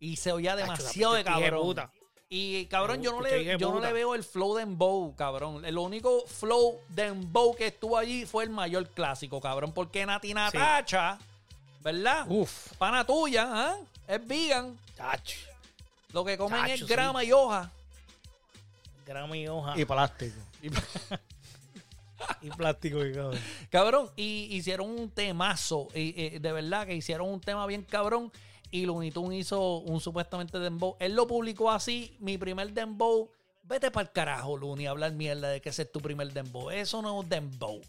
Y se oía demasiado de cabrón. puta. Y cabrón, yo no, le, yo no le veo el flow de Dembow, cabrón. El único flow de Dembow que estuvo allí fue el mayor clásico, cabrón. Porque Nati Natacha, ¿verdad? Uf, Pana tuya, ¿ah? Es vegan. Lo que comen es sí. grama y hoja. Grama y hoja. Y plástico. Y [laughs] [laughs] plástico y cabrón. Cabrón, y hicieron un temazo. y, eh, de verdad que hicieron un tema bien cabrón. Y Looney Tunes hizo un supuestamente Dembow. Él lo publicó así. Mi primer Dembow. Vete para el carajo, Looney, a hablar mierda de que ese es tu primer Dembow. Eso no es Dembow.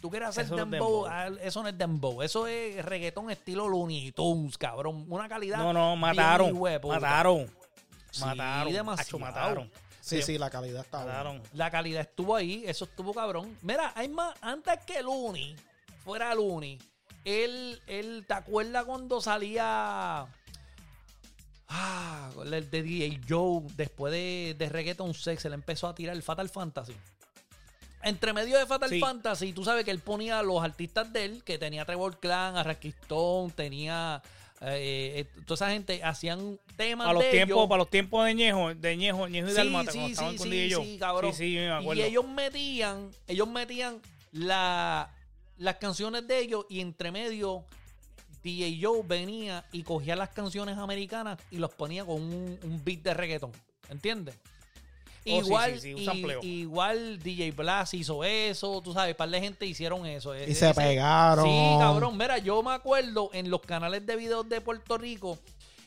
Tú quieres hacer Eso no es Dembow, dembow. ah, eso no es Dembow. Eso es reggaetón estilo Looney Tunes, cabrón. Una calidad. No, no, bien mataron. Mataron. Sí, mataron. demasiado. Mataron. Sí, sí, la calidad estaba. Mataron. La calidad estuvo ahí, eso estuvo cabrón. Mira, hay más, antes que Looney, fuera Looney, él, él, ¿te acuerdas cuando salía ah, el de DJ Joe después de, de Reggaeton Sex, él empezó a tirar el Fatal Fantasy? Entre medio de Fatal Sí. Fantasy, tú sabes que él ponía a los artistas de él, que tenía Trevor Clan, a tenía eh, eh, toda esa gente, hacían temas Para los de tiempos, ellos. para los tiempos de Ñejo, de Ñejo, Ñejo y Sí, Dalmata, sí, cuando estaban sí, con sí, DJ sí, cabrón. Sí, sí, me acuerdo. Y ellos metían, ellos metían la, las canciones de ellos y entre medio DJ Joe venía y cogía las canciones americanas y los ponía con un, un beat de reggaeton. ¿Entiendes? Oh, igual, sí, sí, un y- sampleo. igual DJ Blas hizo eso, tú sabes, un par de gente hicieron eso. Y E- se pegaron. Sí, cabrón. Mira, yo me acuerdo en los canales de videos de Puerto Rico,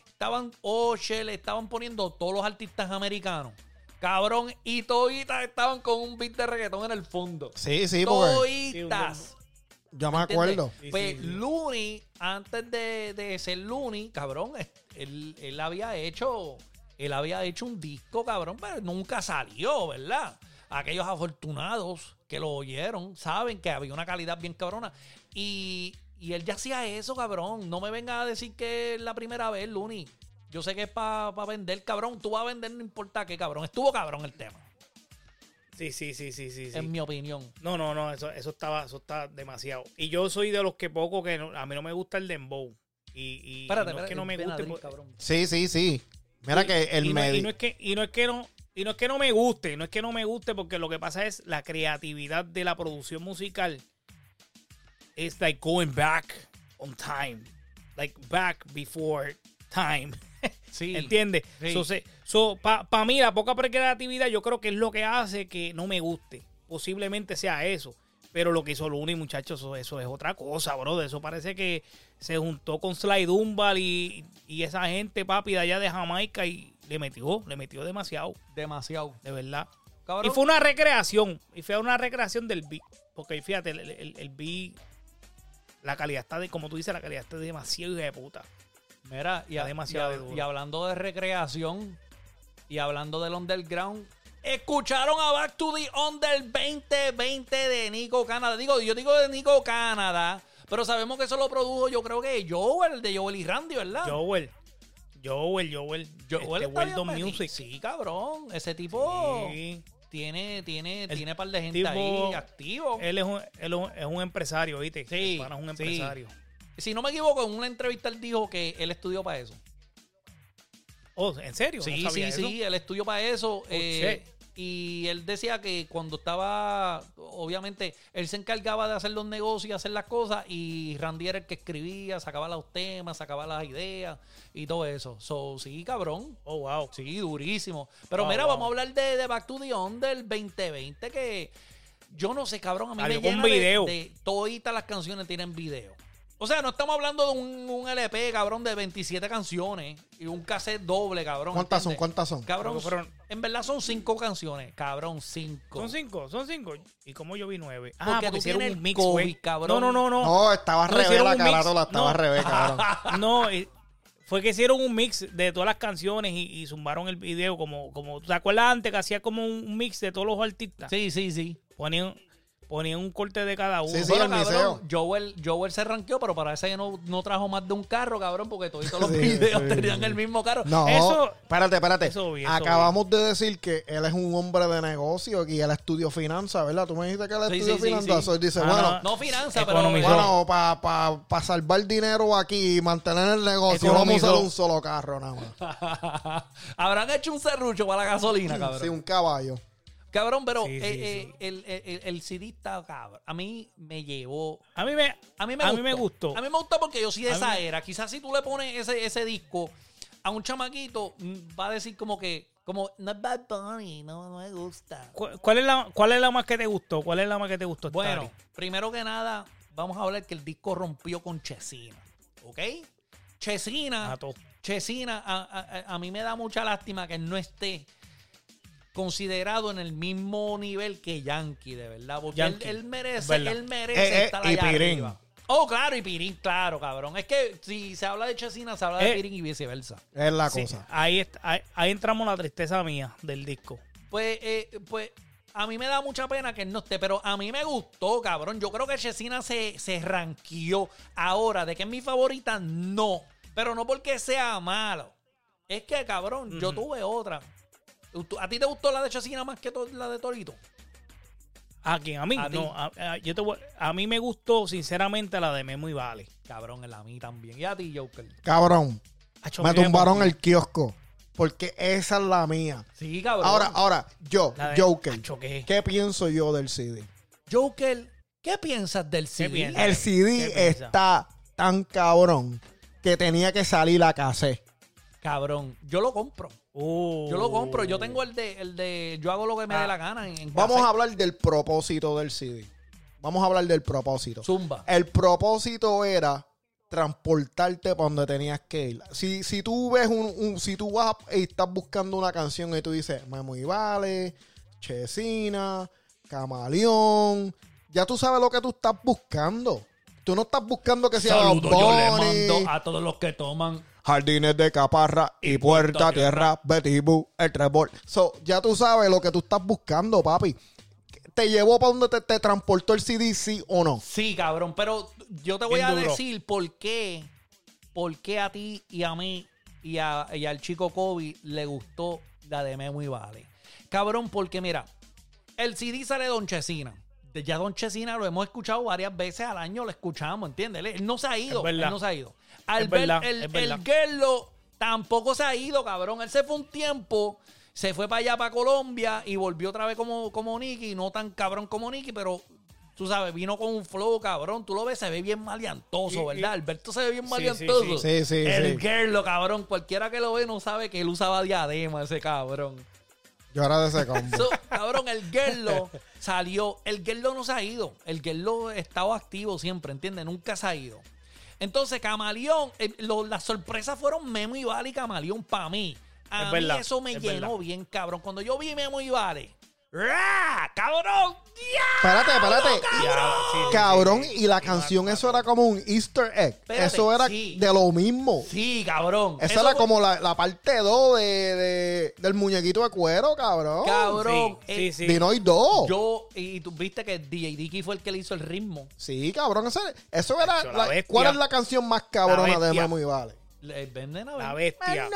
estaban Oche, le estaban poniendo todos los artistas americanos. Cabrón, y toditas estaban con un beat de reggaetón en el fondo. Sí, sí, porque Toditas. Yo me ¿Entiendes? acuerdo. Pues sí, sí. Looney, antes de, de ser Looney, cabrón, él, él había hecho. Él había hecho un disco, cabrón, pero nunca salió, ¿verdad? Aquellos afortunados que lo oyeron saben que había una calidad bien cabrona. Y, y él ya hacía eso, cabrón. No me vengas a decir que es la primera vez, Looney. Yo sé que es para vender, cabrón. Tú vas a vender, no importa qué, cabrón. Estuvo cabrón el tema, Sí, sí, sí, sí, sí. sí. en mi opinión. No, no, no, eso, eso estaba, eso está demasiado. Y yo soy de los que poco que no- a mí no me gusta el dembow. Y, y Espérate, no es que no me guste. drink, pues- cabrón. Sí, sí, sí. Mira y- que el y no, y medio. no es que y no es que no y no es que no me guste, no es que no me guste porque lo que pasa es la creatividad de la producción musical es like going back on time, like back before time. [laughs] Sí. ¿Entiendes? Sí. So, se- so, Para mí, la poca creatividad, yo creo que es lo que hace que no me guste. Posiblemente sea eso. Pero lo que hizo Looney, muchachos, eso, eso es otra cosa, bro. Eso parece que se juntó con Sly Dunbar y, y esa gente, papi, de allá de Jamaica y le metió, le metió demasiado, Demasiado. de verdad. Cabrón. Y fue una recreación. Y fue una recreación del beat. Porque fíjate, el, el, el beat, la calidad está de, como tú dices, la calidad está demasiado hija de puta. Mira, y, demasiado hablando de recreación y hablando del underground, escucharon a Back to the Under 2020 de Nico Canadá. Digo, yo digo de Nico Canadá, pero sabemos que eso lo produjo, yo creo que Joel, de Joel y Randy, ¿verdad? Joel. Joel, Joel. Joel este Weldon metido. Music. Sí, cabrón. Ese tipo Sí. tiene, tiene, El tiene par de gente tipo- ahí activo. Él es un, él es un- es un empresario, ¿viste? Sí, El pana es un sí. Si no me equivoco, en una entrevista él dijo que él estudió para eso. Oh, ¿en serio? Sí, No sí, eso. sí, él estudió para eso. eh, y él decía que cuando estaba, obviamente, él se encargaba de hacer los negocios y hacer las cosas. Y Randy era el que escribía, sacaba los temas, sacaba las ideas y todo eso. So, sí, cabrón. Oh, wow. Sí, durísimo. Pero mira, wow. vamos a hablar de, de Back to the On del 2020, que yo no sé, cabrón, a mí me llena de- video. De, toditas las canciones tienen video. O sea, no estamos hablando de un, un LP, cabrón, de 27 canciones y un cassette doble, cabrón. ¿Cuántas son? ¿Cuántas son? Cabrón, fueron- en verdad son cinco canciones, cabrón, cinco. Son cinco, son cinco. ¿Y cómo yo vi nueve? Porque Ah, tú porque hicieron tienes un mix, COVID, güey. cabrón. No, no, no, no. No, estaba No, revés la estaba No. revés, cabrón. [laughs] No, eh, fue que hicieron un mix de todas las canciones y, y zumbaron el video como, como, ¿te acuerdas antes que hacía como un mix de todos los artistas? Sí, sí, sí. Ponían, ponían un corte de cada uno. Sí, sí. Bueno, el cabrón. Joel, Joel se ranqueó, pero para ese no, no trajo más de un carro, cabrón, porque todos los [laughs] Sí, videos sí, tenían sí. el mismo carro. No, Eso- espérate, espérate. eso vi, eso Acabamos de decir que él es un hombre de negocio y él estudió finanzas, ¿verdad? Tú me dijiste que él Sí, estudió finanzas. él dice, Ah, bueno, No finanza, pero Economizó. bueno, para pa, pa salvar dinero aquí y mantener el negocio, vamos a usar un solo carro nada más. [laughs] habrán hecho un serrucho para la gasolina, cabrón. Sí, un caballo. Cabrón, pero Sí, sí, eh, sí. eh, El, el, el CD está cabrón. A mí me llevó. A mí me, A mí me A gustó. mí me gustó. A mí me gustó porque yo sí de A esa me- era. Quizás si tú le pones ese, ese disco a un chamaquito, mm, va a decir como que, como, no es Bad Bunny, no, no me gusta. ¿Cu- ¿Cuál es, la, ¿Cuál es la más que te gustó? ¿Cuál es la más que te gustó? Bueno, primero que nada, vamos a hablar que el disco rompió con Chesina. ¿Ok? Chesina. Chesina, a, a- a mí me da mucha lástima que él no esté considerado en el mismo nivel que Yankee, de verdad. Porque él, Yankee, él es merece, verdad. él merece Eh, eh, estar y allá Pirín. arriba. Oh, claro, y Pirín, claro, cabrón. Es que si se habla de Chesina, se habla de Eh. Pirín y viceversa. Es la Sí, cosa. ahí, est- ahí, ahí entramos la tristeza mía del disco. Pues, eh, pues a mí me da mucha pena que él no esté, pero a mí me gustó, cabrón. Yo creo que Chesina se, se ranqueó. Ahora, de que es mi favorita, no. Pero no porque sea malo. Es que, cabrón, yo tuve otra. ¿Tú- ¿A ti te gustó la de Chesina más que la de Torito? ¿A quién? ¿A mí? A no, a, a- yo te voy- a mí me gustó, sinceramente, la de Memo y Vale. Cabrón, en la mí también. ¿Y a ti, Joker? Cabrón, Acho, me tumbaron el kiosco porque esa es la mía. Sí, cabrón. Ahora, ahora, yo, La de- Joker, Acho, ¿qué? ¿qué pienso yo del CD? Joker, ¿qué piensas del CD? piensas? El CD está tan cabrón que tenía que salir a casé. Cabrón, yo lo compro. Uh. Yo lo compro. Yo tengo el de, el de yo hago lo que me Ah. dé la gana. En, en Vamos a hablar del propósito del CD. Vamos a hablar del propósito. Zumba. El propósito era transportarte para donde tenías que ir. Si, si tú ves un, un- si tú vas y estás buscando una canción y tú dices Memo y Vale, Chesina, Camaleón, ya tú sabes lo que tú estás buscando. Tú no estás buscando que sea Saludos, Bad yo le mando a todos los que toman. Jardines de Caparra y, Puerta Tierra, Betty Boo, el Trebol. So, ya tú sabes lo que tú estás buscando, papi. ¿Te llevó para donde te, te transportó el CD, sí o no? Sí, cabrón, pero yo te voy Bien a duro. decir por qué, por qué a ti y a mí y, a- y al chico Kobe le gustó la de Memo y Vale. Cabrón, porque mira, el CD sale de Don Chesina. De- Ya Don Chesina lo hemos escuchado varias veces al año, lo escuchamos, ¿entiendes? Él, no se ha ido, él no se ha ido. Al Es ver verdad, el, el Gerlo tampoco se ha ido, cabrón. Él se fue un tiempo, se fue para allá, para Colombia y volvió otra vez como, como Nicky, no tan cabrón como Nicky, pero tú sabes, vino con un flow, cabrón. Tú lo ves, se ve bien maleantoso, Y- y- ¿verdad? Alberto se ve bien maleantoso. sí, sí. Sí, sí, El sí. Gerlo, cabrón. Cualquiera que lo ve no sabe que él usaba diadema, ese cabrón. Yo era de ese combo. So, cabrón, el Gerlo salió. El Gerlo no se ha ido. El Gerlo ha estado activo siempre, ¿entiendes? Nunca se ha ido. Entonces, Camaleón, eh, lo- las sorpresas fueron Memo y Vale y Camaleón para mí. A Es mí verdad, eso me es llenó verdad. bien, cabrón. Cuando yo vi Memo y Vale, ¡ra! ¡Cabrón! espérate, espérate. Cabrón, sí, sí. y la canción, eso era como un Easter egg. Espérate, eso era sí. de lo mismo. Sí, cabrón. Esa Eso era fue- como la, la parte 2 de, de- del muñequito de cuero, cabrón. Cabrón. Sí, eh, sí, sí. Dinoy 2. Yo, y tú viste que DJ Dicky fue el que le hizo el ritmo. Sí, cabrón. Eso, eso era. Hecho, la la- bestia. ¿Cuál es la canción más cabrona de. Memo y Vale? Le venden a La bestia. Ven,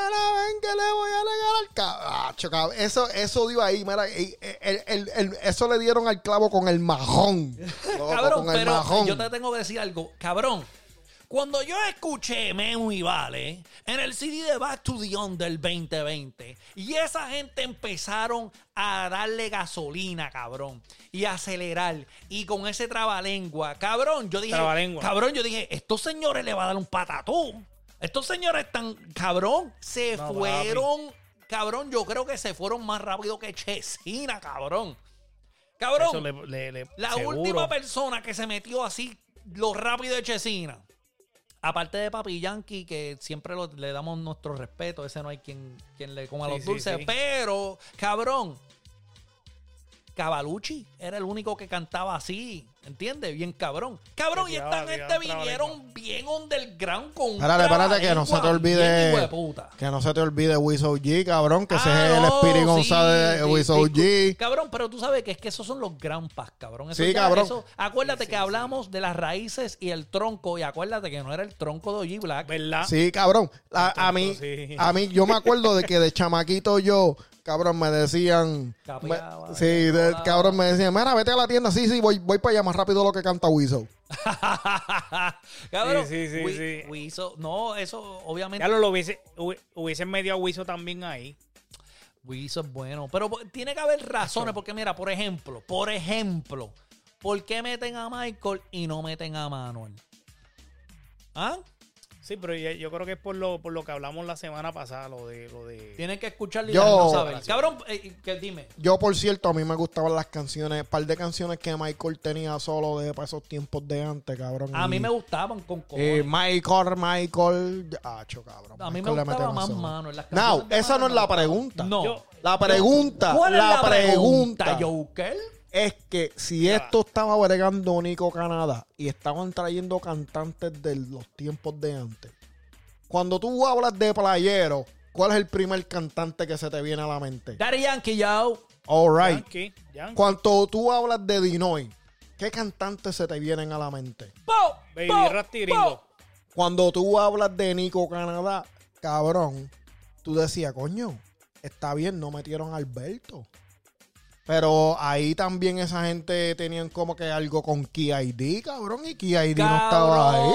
que le voy a regalar cabacho, cabrón. Eso, eso dio ahí, mira, y- el- el- el- eso le dieron al clavo con el majón. [laughs] Loco, Cabrón, con el pero majón. yo te tengo que decir algo. Cabrón, cuando yo escuché Memo y Vale en el CD de Back to the On del 2020 y esa gente empezaron a darle gasolina, cabrón, y a acelerar y con ese trabalengua, cabrón, yo dije, Trabalengua. cabrón, yo dije, estos señores le va a dar un patatú. Estos señores están, cabrón, se No, fueron, cabrón, yo creo que se fueron más rápido que Chesina, cabrón. Cabrón, Eso le, le- le- la seguro. última persona que se metió así lo rápido de Chesina, aparte de Papi Yankee, que siempre lo- le damos nuestro respeto, ese no hay quien, quien le coma Sí, los sí, dulces, sí. pero, cabrón, Cavalucci era el único que cantaba así, ¿entiendes? Bien cabrón. Cabrón, Que y esta gente vinieron bien underground con Espérate, espérate, que no se te olvide. hijo de puta. Que no se te olvide Wiso G, cabrón. Que ese Ah, es el no, Spirit sí, González de sí, Wiso G. Cabrón, pero tú sabes que es que esos son los ground pass, cabrón. Eso Sí, ya- cabrón. eso- acuérdate que hablamos de las raíces y el tronco. Y acuérdate que no era el tronco de OG Black. ¿Verdad? Sí, cabrón. A, a mí, sí. a mí, yo me acuerdo de que de chamaquito yo, cabrón, me decían. Me- sí, de- cabrón, me decían, mira, vete a la tienda. Sí, sí, voy, voy para allá más rápido lo que canta Wiso. [laughs] cabrón. Sí, sí, sí, Wi- sí. Wiso- no, eso obviamente. Ya lo, lo hubiese, hubi- hubiesen medio a Wiso también ahí. Wiso es bueno. Pero tiene que haber razones. Porque mira, por ejemplo, por ejemplo, ¿por qué meten a Michael y no meten a Manuel? ¿Ah? Sí, pero yo, yo creo que es por lo, por lo que hablamos la semana pasada, lo de... Lo de... Tienen que escucharlo y Yo- dejarnos saber. Cabrón, eh, que dime. Yo, por cierto, a mí me gustaban las canciones, par de canciones que Michael tenía solo de para esos tiempos de antes, cabrón. A y- mí me gustaban con y cojones. Michael, Michael. Ah, cabrón. A mí me Michael le gustaba más mano en las No, canciones de esa no es la me pregunta. No. Yo- La pregunta, ¿Cuál es la, pregunta, Joker? Es que si Ya. esto estaba bregando Nico Canadá y estaban trayendo cantantes de los tiempos de antes, cuando tú hablas de playero, ¿cuál es el primer cantante que se te viene a la mente? Daddy Yankee, yo. All right. Yankee, Yankee. Cuando tú hablas de Dinoy, ¿qué cantantes se te vienen a la mente? Po, Baby po. Gringo. Cuando tú hablas de Nico Canadá, cabrón, tú decías, coño, está bien, no metieron a Alberto. Pero ahí también esa gente tenían como que algo con KID, cabrón, y KID no estaba ahí.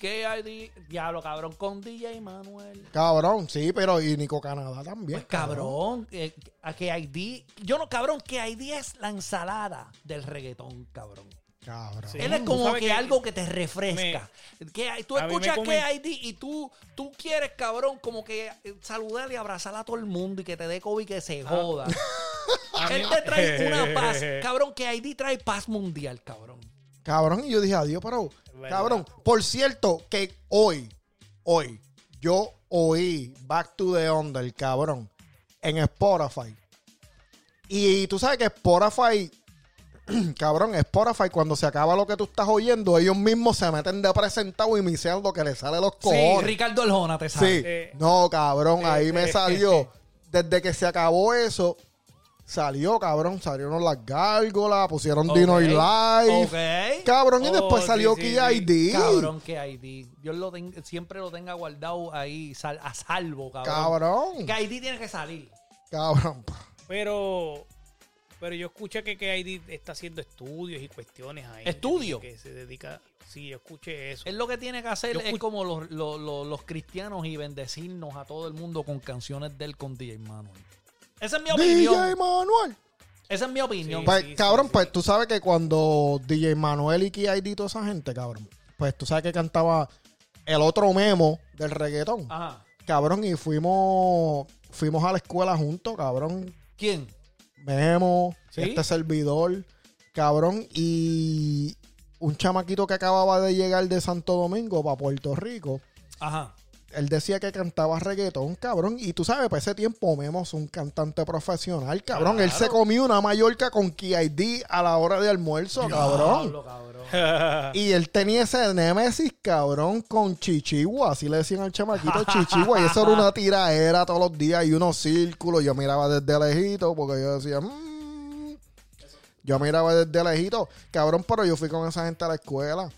Cabrón, di- Diablo, cabrón, con DJ Manuel. Cabrón, sí, pero y Nico Canadá también. Pues cabrón, eh, a que ID, yo no, cabrón, que ID es la ensalada del reggaetón, cabrón. Cabrón. Sí. Él es como que, que- algo que te refresca. que hay- tú me escuchas que hay y tú, tú quieres, cabrón, como que eh, saludar y abrazar a todo el mundo y que te dé COVID y que se Ah. joda. [laughs] [laughs] Él te trae una paz. Cabrón, que ID trae paz mundial, cabrón. Cabrón, y yo dije, adiós, pero, cabrón, por cierto, que hoy, hoy, yo oí Back to the Under, cabrón, en Spotify. Y tú sabes que Spotify, [clears throat] cabrón, Spotify, cuando se acaba lo que tú estás oyendo, ellos mismos se meten de presentado y mician lo que les sale los Sí, cojones. Ricardo Arjona te sabe. Sí, Eh, no, cabrón, ahí me salió. [laughs] Desde que se acabó eso, salió, cabrón, salieron las gárgolas, pusieron Dino y Live. Ok. Cabrón, y Oh, después sí, salió sí, sí. ID. Cabrón, que ID. Dios lo ten- siempre lo tenga guardado ahí sal- a salvo, cabrón. Cabrón. Que ID tiene que salir. Cabrón. Pero, pero yo escuché que KID está haciendo estudios y cuestiones ahí. ¿Estudio? Que se dedica. Sí, yo escuché eso. Él lo que tiene que hacer Yo es como los, los- los- los cristianos y bendecirnos a todo el mundo con canciones de él con DJ Manuel. Esa es mi DJ opinión. Manuel. Esa es mi opinión. Sí, Pues, sí, cabrón, sí. pues tú sabes que cuando DJ Manuel y Key ID y toda esa gente, cabrón, pues tú sabes que cantaba el otro memo del reggaetón. Ajá. Cabrón, y fuimos fuimos a la escuela juntos, cabrón. ¿Quién? Memo, ¿Sí? este servidor, cabrón, y un chamaquito que acababa de llegar de Santo Domingo para Puerto Rico. Ajá. Él decía que cantaba reggaetón, cabrón. Y tú sabes, para ese tiempo Memo es un cantante profesional, cabrón. Él se comió una Mallorca con KID a la hora de almuerzo, cabrón. Diablo, cabrón. Y él tenía ese némesis, cabrón, con Chichigua. Así le decían al chamaquito Chichigua. Y eso era una tiraera todos los días y unos círculos. Yo miraba desde lejito porque yo decía... "Mm". Yo miraba desde lejito. Cabrón, pero yo fui con esa gente a la escuela.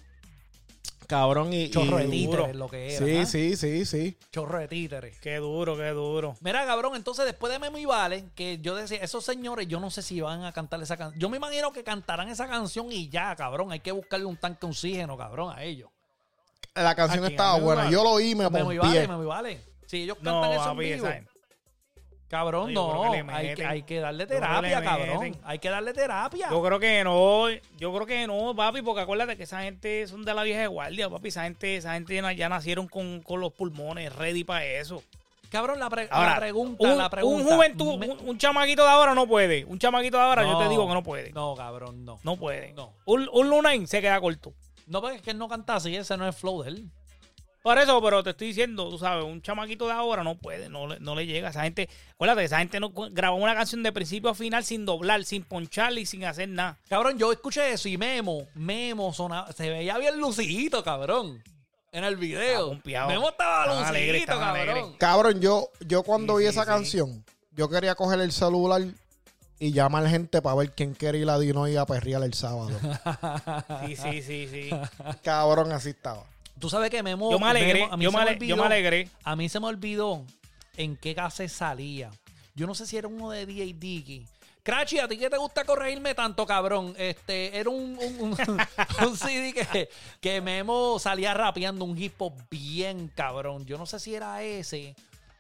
Cabrón, y... Chorro de títeres lo que era. Sí, ¿ah? sí, sí, sí. Chorro de títeres. qué duro, qué duro. Mira, cabrón, entonces después de Memo y Vale, que yo decía, esos señores, yo no sé si van a cantar esa canción. Yo me imagino que cantarán esa canción y ya, cabrón. Hay que buscarle un tanque de oxígeno, cabrón, a ellos. La canción estaba ¿A Memo y buena. Vale? Yo lo oí me Memo y. Vale, Memo y Vale. Si ellos No, cantan eso en vivo. esa gente- Cabrón, no. que Hay que, meten. hay que darle que terapia, cabrón. Hay que darle terapia. Yo creo que no, yo creo que no, papi, porque acuérdate que esa gente son de la vieja guardia, papi. Esa gente, esa gente ya, nacieron con, con los pulmones ready para eso. Cabrón, la, pre- Ahora, la pregunta, un, la pregunta. un juventud, Me- un, un chamaquito de ahora no puede. Un chamaquito de ahora, yo te digo que no puede. No, cabrón, no. No puede. No. Un, un Lunain se queda corto. No, porque es que él no canta así, ese no es flow de él. Por eso, pero te estoy diciendo, tú sabes, un chamaquito de ahora no puede, no le, no le llega. Esa gente, acuérdate, esa gente no grabó una canción de principio a final sin doblar, sin poncharle y sin hacer nada. Cabrón, yo escuché eso y Memo, Memo sonaba, se veía bien lucidito, cabrón. En el video. Estaba. Memo estaba lucidito, alegre, cabrón. alegre. Cabrón, yo, yo cuando Sí, vi sí, esa sí. canción, yo quería coger el celular y llamar gente para ver quién quería ir a Dino y a perrear el sábado. [laughs] Sí, sí, sí, sí. Cabrón, así estaba. Tú sabes que Memo. Yo me alegré, Memo- a mí yo se me, me ale- yo me olvidó- alegré. A mí se me olvidó en qué cassette salía. Yo no sé si era uno de DJ Dicky. Crachi, ¿a ti qué te gusta corregirme tanto, cabrón? Este, era un, un, un- [laughs] un CD que, que Memo salía rapeando un hip hop bien cabrón. Yo no sé si era ese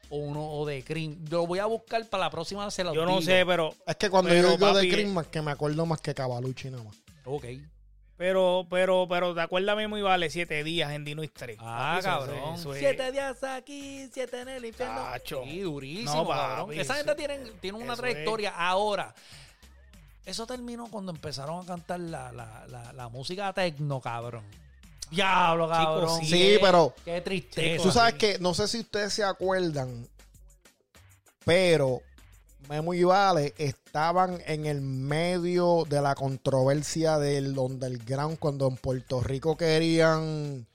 o uno o de Cream. Lo voy a buscar para la próxima, se lo Yo no digo. sé, pero, Es que cuando Pero, yo digo de papi, Christmas, que me acuerdo más que Cavalucci nada más. Ok. Pero, pero, pero, ¿te acuerdas mismo y vale siete días en Dino Estrés? Ah, Eso- cabrón. eso es- siete días aquí, siete en el infierno. Tacho. Sí, durísimo, No, papi, cabrón. Esa gente tiene, tiene una trayectoria. Ahora, eso terminó cuando empezaron a cantar la, la, la, la música tecno, cabrón. Diablo, cabrón. sí. Sí, pero Qué tristeza. tú sabes que, no sé si ustedes se acuerdan, pero Memo y Vale estaban en el medio de la controversia del underground cuando en Puerto Rico querían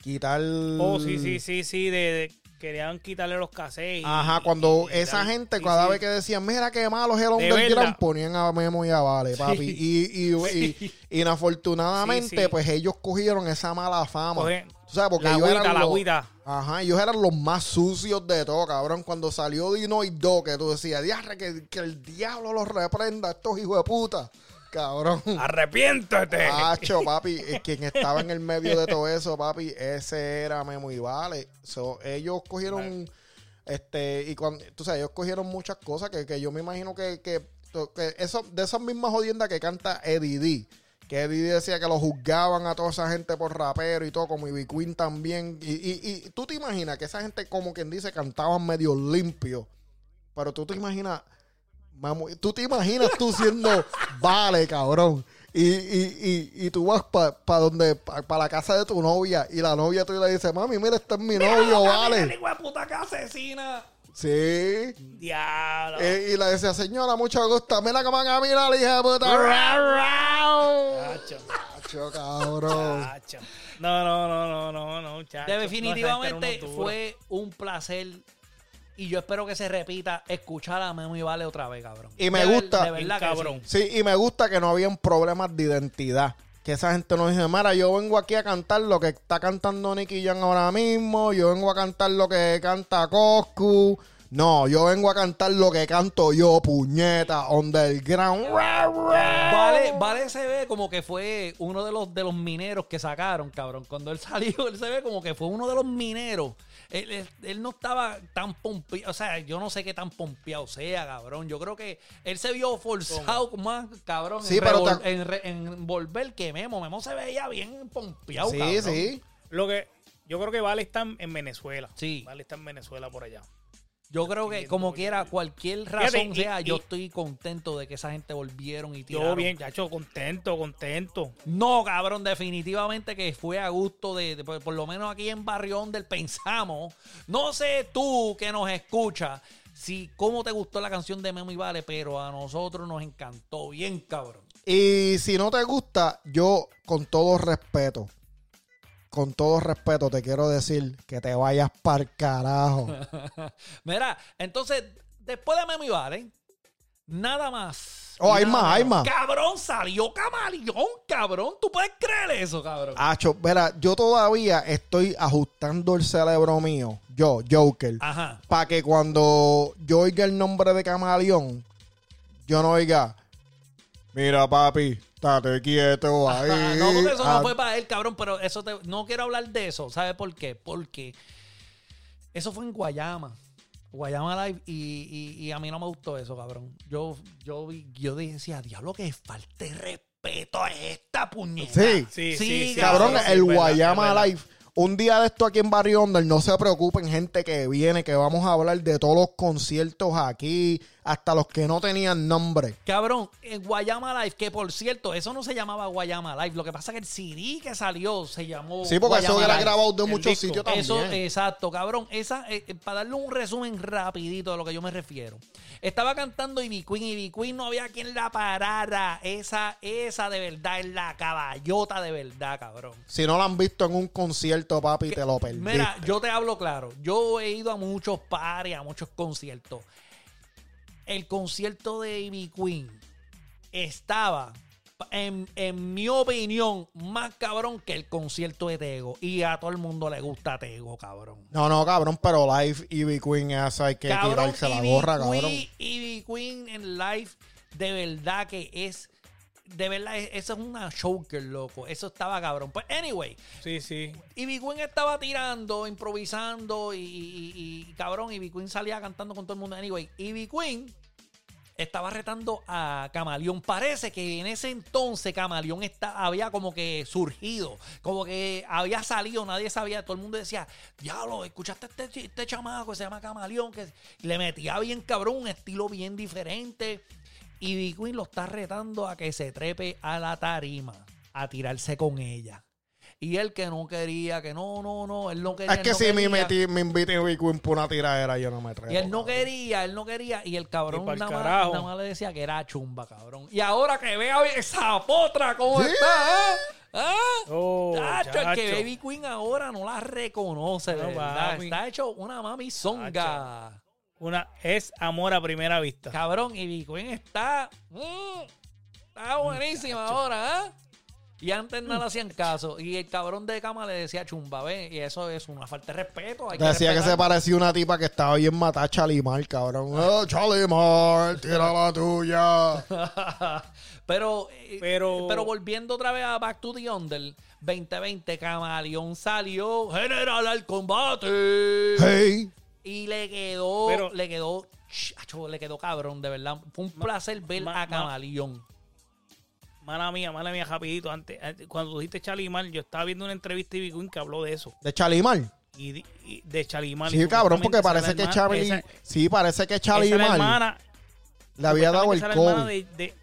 quitar... Oh, sí, sí, sí, sí, de, de- querían quitarle los cassettes. Ajá, cuando y- esa gente, cada sí. vez que decían, mira qué malo es el De underground, ponían a Memo y a Vale, papi. Y, y, y, [laughs] inafortunadamente, Sí, pues ellos cogieron esa mala fama. Coge- Tú sabes, porque la ellos agüita, eran la los- agüita. Ajá, ellos eran los más sucios de todo, cabrón. Cuando salió Dino y Do, que tú decías, diarre, que, que el diablo los reprenda, estos hijos de puta. Cabrón. [laughs] ¡Arrepiéntete! Hacho, [laughs] papi, quien estaba en el medio de todo eso, papi, ese era Memo y Vale. So, ellos cogieron, este, y cuando, tú sabes, ellos cogieron muchas cosas que, que yo me imagino que, que, que eso, de esas mismas jodiendas que canta Eddie D, que Didi decía que lo juzgaban a toda esa gente por rapero y todo, como Ivy Queen también. Y, y, y tú te imaginas que esa gente, como quien dice, cantaban medio limpio. Pero tú te imaginas, mamu- tú te imaginas tú siendo [laughs] vale, cabrón. Y, y, y, y tú vas para donde, para la casa de tu novia, y la novia tuya le dice, mami, mira, este es mi novio, [laughs] vale. puta que asesina. Sí. Diablo. Eh, y le decía, señora, mucho gusto. Mira cómo camina la hija de puta. Chacho, Chacho, cabrón. chacho. No, no, no, no, no, no, chacho. Definitivamente No, fue un placer. Y yo espero que se repita escuchar a Memo y Vale otra vez, cabrón. Y me De ver- gusta. De verdad que Cabrón. sí. Sí, y me gusta que no habían problemas de identidad. Que esa gente no dice, mira, yo vengo aquí a cantar lo que está cantando Nicky Jam ahora mismo, yo vengo a cantar lo que canta Coscu. No, yo vengo a cantar lo que canto yo, puñeta, underground. Vale, vale se ve como que fue uno de los de los mineros que sacaron, cabrón. Cuando él salió, [laughs] él se ve como que fue uno de los mineros. Él, él- él no estaba tan pompeado, o sea, yo no sé qué tan pompeado sea, cabrón. Yo creo que él se vio forzado más, cabrón, Sí, en, pero revol- en, re- en volver que Memo. Memo se veía bien pompeado, Sí, cabrón. sí. Lo que yo creo que Vale está en en Venezuela. Sí. Vale está en Venezuela por allá. Yo creo que como quiera, cualquier razón Fíjate, y- sea, yo y- estoy contento de que esa gente volvieron y Yo tiraron. bien, chacho, contento, contento. No, cabrón, definitivamente que fue a gusto de, de- por, por lo menos aquí en Barrio del pensamos. No sé tú que nos escuchas, si cómo te gustó la canción de Memo y Vale, pero a nosotros nos encantó bien, cabrón. Y si no te gusta, yo con todo respeto, con todo respeto te quiero decir que te vayas para carajo. [laughs] Mira, entonces, después de Memo y Vale, nada más. Oh, hay más, hay más. Cabrón, salió Camaleón, cabrón. ¿Tú puedes creer eso, cabrón? Acho, verá, yo todavía estoy ajustando el cerebro mío, yo, Joker, Ajá. para que cuando yo oiga el nombre de Camaleón, yo no oiga, mira papi, estate quieto ahí. Ah, no, porque eso Ah, no fue para él, cabrón, pero eso te- no quiero hablar de eso. ¿Sabes por qué? Porque eso fue en Guayama. Guayama Live y, y- y a mí no me gustó eso, cabrón. Yo, yo, vi- yo decía, diablo, que falta de respeto a esta puñeta. Sí. Sí, sí, sí. Cabrón, sí, el es verdad, Guayama es verdad. Live. Un día de esto aquí en Barrio Under, no se preocupen, gente que viene, que vamos a hablar de todos los conciertos aquí, hasta los que no tenían nombre. Cabrón, en Guayama Live, que por cierto, eso no se llamaba Guayama Live. Lo que pasa es que el CD que salió se llamó. Sí, porque eso era Live. grabado de muchos sitios también. Eso, exacto, cabrón. Esa, eh, eh, para darle un resumen rapidito de lo que yo me refiero. Estaba cantando Ivy Queen, Ivy Queen no había quien la parara. Esa, esa de verdad es la caballota de verdad, cabrón. Si no lo han visto en un concierto, papi, te lo perdiste. Mira, yo te hablo claro. Yo he ido a muchos pares, a muchos conciertos. El concierto de Ivy Queen estaba, en, en mi opinión, más cabrón que el concierto de Tego. Y a todo el mundo le gusta Tego, cabrón. No, no, cabrón, pero Live Ivy Queen, esa hay que tirarse la gorra, cabrón. Ivy Queen en live, de verdad que es. De verdad, es- eso es una choker, loco. Eso estaba cabrón. Pues, anyway, Sí, sí. Ivy Queen estaba tirando, improvisando y, y- y- y, cabrón, Ivy Queen salía cantando con todo el mundo. Anyway, Ivy Queen estaba retando a Camaleón. Parece que en ese entonces Camaleón está, había como que surgido, como que había salido, nadie sabía, todo el mundo decía, diablo, escuchaste a este, este chamaco que se llama Camaleón, que le metía bien cabrón, un estilo bien diferente. Y Ivy Queen lo está retando a que se trepe a la tarima, a tirarse con ella. Y él que no quería, que no, no, no, él no quería. Es que no si me, quería. metí, me inviten Ivy Queen por una tiradera, yo no me traigo. Y él no quería, él no quería. Y el cabrón Y nada más, carajo. nada más le decía que era chumba, cabrón. Y ahora que vea esa potra cómo Sí. está, ¿eh? ¿Ah? Oh, Tacho, el que. Baby Queen ahora no la reconoce, de No, verdad. Está hecho una mami zonga. Una es amor a primera vista. Cabrón, y Queen está. mm, está buenísima ahora, ¿ah? Y antes no le hacían caso. Y el cabrón de cama le decía chumba, ¿ves? Y eso es una falta de respeto. hay Decía que se parecía una tipa que estaba bien matada a Chalimar, cabrón. [laughs] Oh, Chalimar, tira la tuya. [laughs] pero, eh, Pero- pero volviendo otra vez a Back to the Under 2020, Camaleón salió general al combate Hey. Y le quedó, Pero- le quedó, ch, acho, le quedó cabrón, de verdad. Fue un Ma- placer ver ma- a ma- Camaleón. Mala mía, mala mía, rapidito. Antes, antes- cuando tú dijiste Chalimar, yo estaba viendo una entrevista de Ivy Queen que habló de eso. De Chalimar. Y, di- y de Chalimar. Sí, Y cabrón, porque supuestamente parece que esa es la Chavi. hermana- esa- Sí, parece que esa es la Chalimar hermana. le había dado el supuestamente esa es la hermana COVID. de- de-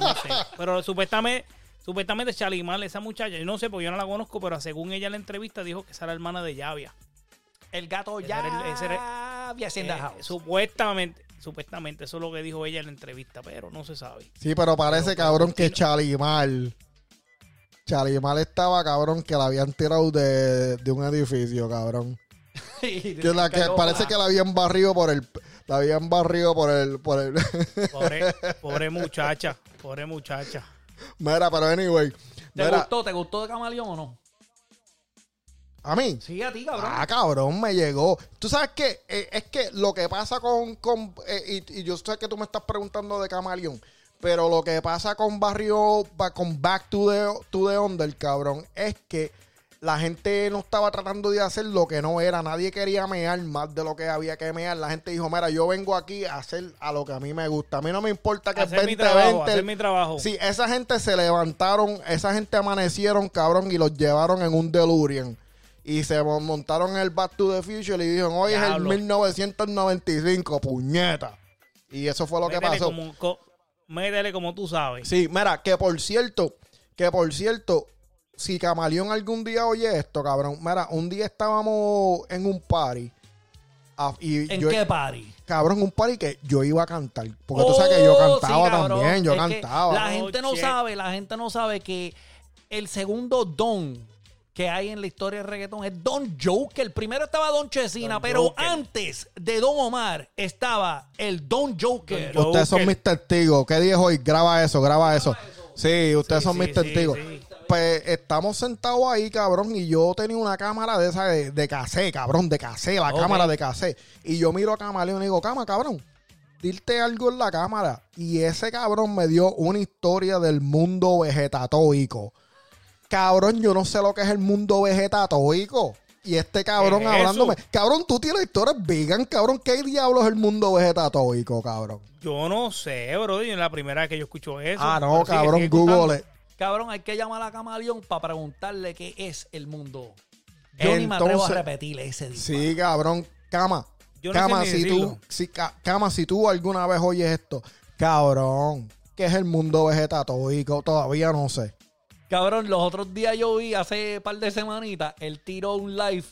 no sé, pero supuestamente, supuestamente Chalimar, esa muchacha, yo no sé porque yo no la conozco, pero según ella en la entrevista dijo que esa era la hermana de Llavia. El gato Ese ya era el- ese era- había haciendo Eh, house. supuestamente, supuestamente, eso es lo que dijo ella en la entrevista, pero no se sabe. Sí, pero parece, Pero, cabrón, que continúa. Chalimar. Chalimar estaba, cabrón, que la habían tirado de, de un edificio, cabrón. [laughs] Que, la, que parece pa- que la habían barrido por el. La habían barrido por el. Por el [laughs] Pobre, pobre muchacha, pobre muchacha. mira, pero anyway. ¿Te Mira, gustó? ¿Te gustó de Camaleón o no? A mí. Sí, a ti, cabrón. Ah, cabrón, me llegó. Tú sabes que es que lo que pasa con. con eh, y, y yo sé que tú me estás preguntando de Camaleón. Pero lo que pasa con Barrio. ba- Con Back to the, to the Under, cabrón. Es que la gente no estaba tratando de hacer lo que no era. Nadie quería mear más de lo que había que mear. La gente dijo: Mira, yo vengo aquí a hacer a lo que a mí me gusta. A mí no me importa que Hacer mi el trabajo, 2020. hacer mi trabajo. Sí, esa gente se levantaron, esa gente amanecieron, cabrón, y los llevaron en un DeLorean. Y se mon- montaron en el Back to the Future y dijeron, hoy es el Diablo. 1995, puñeta. Y eso fue lo que pasó. Como, co- métele como tú sabes. Sí, mira, que por cierto, que por cierto, si Camaleón algún día oye esto, cabrón, mira, un día estábamos en un party. y ¿En yo, qué party? cabrón, un party que yo iba a cantar. Porque tú sabes que yo Oh, cantaba sí, también, yo Es cantaba. La gente no Oh, shit. sabe, la gente no sabe que el segundo don que hay en la historia del reggaetón es Don Joker. El primero estaba Don Chesina, Don pero Joker. antes de Don Omar estaba el Don Joker. Don Ustedes son mis testigos. ¿Qué dije hoy? Graba eso, graba eso. Sí, ustedes Sí, son sí, mis testigos. sí. Pues estamos sentados ahí, cabrón, y yo tenía una cámara de esa de, de cassette, cabrón, de cassette, la cámara de cassette. Y yo miro a Camaleón y le digo, cama, cabrón, dirte algo en la cámara. Y ese cabrón me dio una historia del mundo vegetatoico. Cabrón, yo no sé lo que es el mundo vegetatoico. Y este cabrón ¿Qué es hablándome. eso? Cabrón, tú tienes historias vegan, cabrón. ¿Qué diablos es el mundo vegetatoico, cabrón? Yo no sé, bro. Es la primera vez que yo escucho eso. Ah, no, cabrón. Google. Cabrón, hay que llamar a Camaleón para preguntarle qué es el mundo. Yo ni me atrevo a repetirle ese día. Sí, cabrón. Cama. Yo no sé cama, ni si tú, si, ca- cama, si tú alguna vez oyes esto, cabrón, ¿qué es el mundo vegetatoico? Todavía no sé. Cabrón, los otros días yo vi, hace par de semanitas, él tiró un live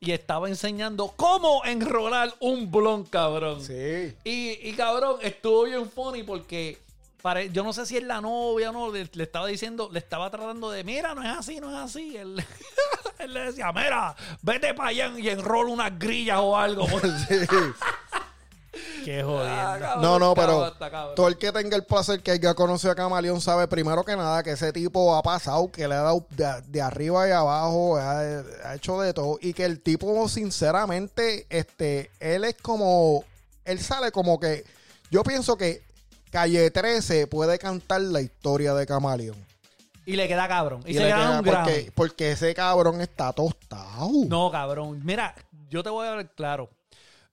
y estaba enseñando cómo enrolar un blon, cabrón. Sí. Y, y, cabrón, estuvo bien funny porque pare- yo no sé si es la novia o no, le, le estaba diciendo, le estaba tratando de, mira, no es así, no es así. Él, [laughs] él le decía, mira, vete para allá y enrola unas grillas o algo. [laughs] Sí. Qué Ah, jodiendo. cabrón, No, no, pero cabrón, está cabrón. todo el que tenga el placer que haya conocido a Camaleón sabe primero que nada que ese tipo ha pasado, que le ha dado de, de arriba y abajo, ha, ha hecho de todo y que el tipo sinceramente, este, él es como, él sale como que, yo pienso que Calle 13 puede cantar la historia de Camaleón. Y le queda cabrón. Y, Y se le gana queda- un porque, porque ese cabrón está tostado. No, cabrón. Mira, yo te voy a ver claro.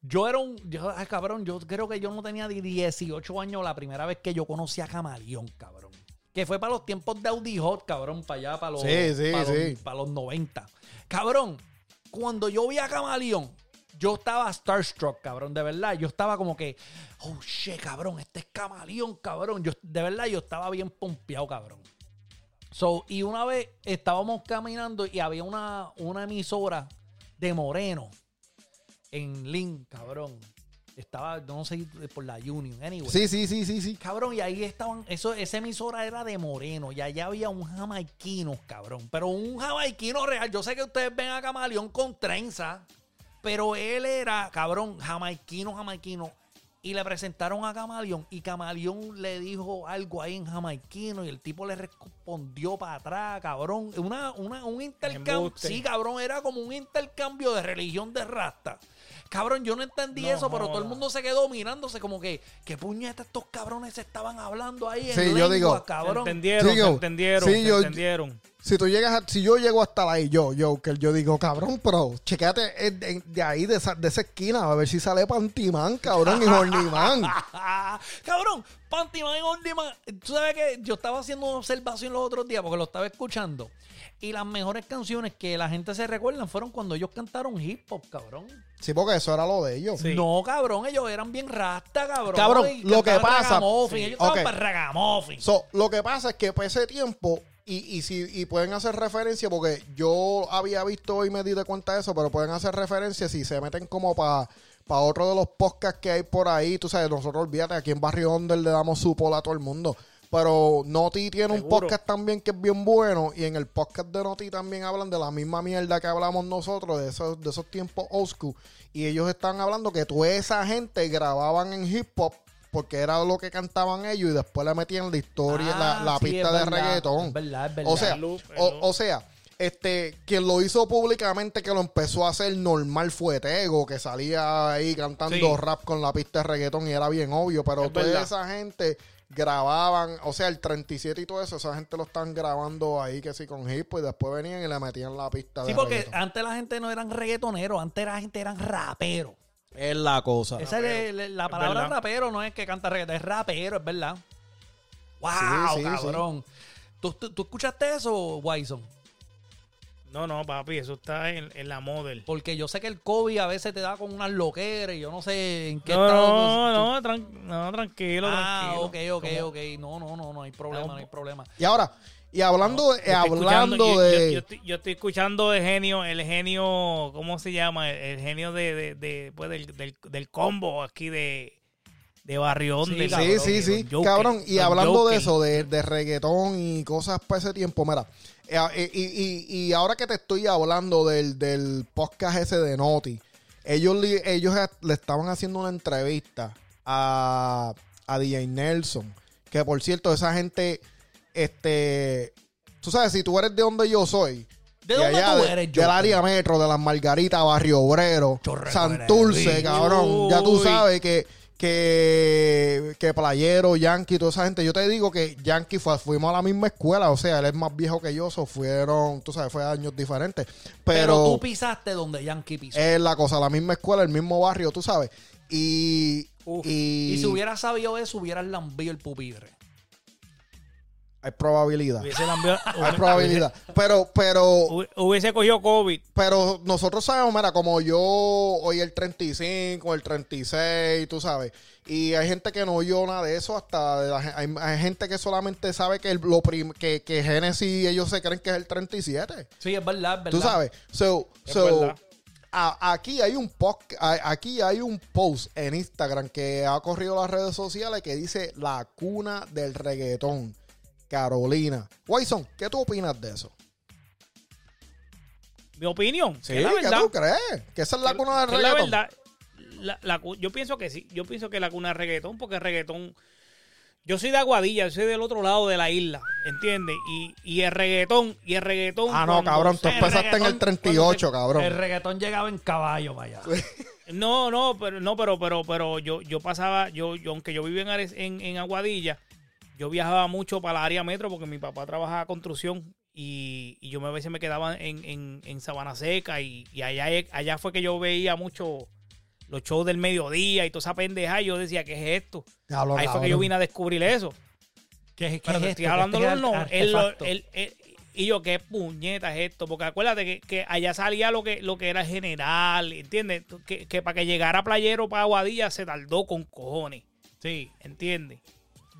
Yo era un. Yo, ay, cabrón, yo creo que yo no tenía ni 18 años la primera vez que yo conocí a Camaleón, cabrón. Que fue para los tiempos de Audi Hot, cabrón, para allá, para los, Sí, sí, para, sí. los, para los 90. Cabrón, cuando yo vi a Camaleón, yo estaba starstruck, cabrón, de verdad. Yo estaba como que, oh shit, cabrón, este es Camaleón, cabrón. Yo, de verdad, yo estaba bien pompeado, cabrón. So, y una vez estábamos caminando y había una, una emisora de Moreno en Link, cabrón. Estaba, no sé, por la Union, anyway. Sí, sí, sí, sí, sí. Cabrón, y ahí estaban, eso, esa emisora era de Moreno, y allá había un jamaiquino, cabrón. Pero un jamaiquino real. Yo sé que ustedes ven a Camaleón con trenza, pero él era, cabrón, jamaiquino, jamaiquino. Y le presentaron a Camaleón, y Camaleón le dijo algo ahí en jamaiquino, y el tipo le respondió para atrás, cabrón. Una, una, un intercambio. Sí, cabrón, era como un intercambio de religión de rasta. Cabrón, yo no entendí No eso, pero todo el mundo se quedó mirándose como que, ¿qué puñeta estos cabrones estaban hablando ahí en Sí, yo lengua, digo- Se cabrón? entendieron, Sí, yo- se entendieron, sí, se yo- entendieron. si tú llegas a- si yo llego hasta ahí, yo, yo, que yo digo, cabrón, pero chequéate de, de ahí, de esa, de esa esquina, a ver si sale Pantimán, cabrón, y Hornimán. [laughs] Cabrón, Pantyman y Gordyman. Tú sabes que yo estaba haciendo una observación los otros días porque lo estaba escuchando. Y las mejores canciones que la gente se recuerdan fueron cuando ellos cantaron hip hop, cabrón. Sí, porque eso era lo de ellos. Sí. No, cabrón, ellos eran bien rasta, cabrón. Cabrón, Y lo que pasa- Sí. Ellos estaban Ok. para ragamuffin. So, lo que pasa es que por ese tiempo, y, y, si, y pueden hacer referencia, porque yo había visto y me di de cuenta de eso, pero pueden hacer referencia si se meten como para otro de los podcasts que hay por ahí. Tú sabes, nosotros olvídate, aquí en Barrio Under le damos su pola a todo el mundo. Pero Noti tiene un podcast también que es bien bueno. Y en el podcast de Noti también hablan de la misma mierda que hablamos nosotros, de esos, de esos tiempos old school. Y ellos están hablando que toda esa gente grababan en hip hop porque era lo que cantaban ellos y después le metían la historia, la, Ah, la sí, pista de verdad, reggaetón. Es verdad, es verdad. O sea, loop, o, o sea, este, quien lo hizo públicamente, que lo empezó a hacer normal fue Tego, que salía ahí cantando Sí. rap con la pista de reggaetón y era bien obvio, pero Es toda verdad. esa gente grababan, o sea, el 37 y todo eso, esa gente lo están grabando ahí que sí con hip y después venían y le metían la pista Sí, de porque antes la gente no eran reggaetoneros, antes la gente eran raperos. Es la cosa. Esa es la, la palabra rapero, no es que canta reggaetón, es rapero, es verdad. ¡Wow, Sí, sí, cabrón! ¿Tú, tú, tú escuchaste eso, Wyson? No, no, papi, eso está en, en la model. Porque yo sé que el COVID a veces te da con unas loqueras y yo no sé en qué No, estado. no, no, tran- no, tranquilo, Ah, ok, tranquilo. ok, Como- ok. No, no, no, no hay problema, no hay problema. Y ahora, y hablando, Yo estoy hablando escuchando- yo- yo- de... Yo, estoy, yo estoy escuchando el genio, el genio, ¿cómo se llama? El, el genio de, de, de, pues, del, del, del combo aquí de, de Barrio Sí, cabrón, Sí, sí, sí. Don Joker, Cabrón, y hablando de eso, de, de reggaetón y cosas para ese tiempo, mira. Eh, eh, Y, y- y ahora que te estoy hablando del, del podcast ese de Noti, ellos, ellos le estaban haciendo una entrevista a, a DJ Nelson. Que por cierto, esa gente, este. Tú sabes, si tú eres de donde yo soy. ¿De de dónde allá, tú eres, Del área metro, de las Margaritas, Barrio Obrero, Chorrero, Santurce, cabrón. Ya tú sabes que, que, que Playero, Yankee, toda esa gente. Yo te digo que Yankee fue, fuimos a la misma escuela. O sea, él es más viejo que yo. So fueron, tú sabes, fue años diferentes. Pero, Pero, tú pisaste donde Yankee pisó. es la cosa, la misma escuela, el mismo barrio, tú sabes. Y, Uf. y, y si hubieras sabido eso, hubieras lambido el pupitre. Hay probabilidad. Hubiese cambiado- [laughs] Hay probabilidad. Pero, pero, hubiese- cogido COVID. Pero nosotros sabemos, mira, como yo hoy el 35, el 36, tú sabes. Y hay gente que no oyó nada de eso, hasta de la gen- hay, hay gente que solamente sabe que, el, lo prim- que, que Genesis ellos se creen que es el 37. Sí, es verdad, es verdad. Tú sabes. So, Es so, verdad. a- aquí hay un post, a- aquí hay un post en Instagram que ha corrido las redes sociales que dice la cuna del reggaetón, Carolina. Wyson, ¿qué tú opinas de eso? Mi opinión. Sí, que es la ¿qué verdad. tú crees? Que esa es la cuna del la reggaetón. verdad. La- la yo pienso que sí. Yo pienso que la cuna es reggaetón, porque el reggaetón. Yo soy de Aguadilla, yo soy del otro lado de la isla, ¿entiendes? Y, y el reggaetón, y el reggaetón. Ah, no, cabrón, tú empezaste en el reggaetón, 38, cabrón. El reggaetón llegaba en caballo para allá. No, no, pero no, pero, pero, pero yo, yo pasaba, yo, yo, aunque yo vivía en, en, en Aguadilla, yo viajaba mucho para la área metro porque mi papá trabajaba construcción y, y yo me- a veces me quedaba en, en, en Sabana Seca y, y allá, allá fue que yo veía mucho los shows del mediodía y toda esa pendeja y yo decía, ¿qué es esto? Ahí fue que yo vine a descubrir eso. ¿Qué, qué Pero es te esto? estoy hablando ¿Qué de no, el- el- y yo, qué puñeta es esto, porque acuérdate que, que allá salía lo que, lo que era general, ¿entiendes? Que, que para que llegara Playero para Aguadilla se tardó con cojones, Sí. ¿entiendes?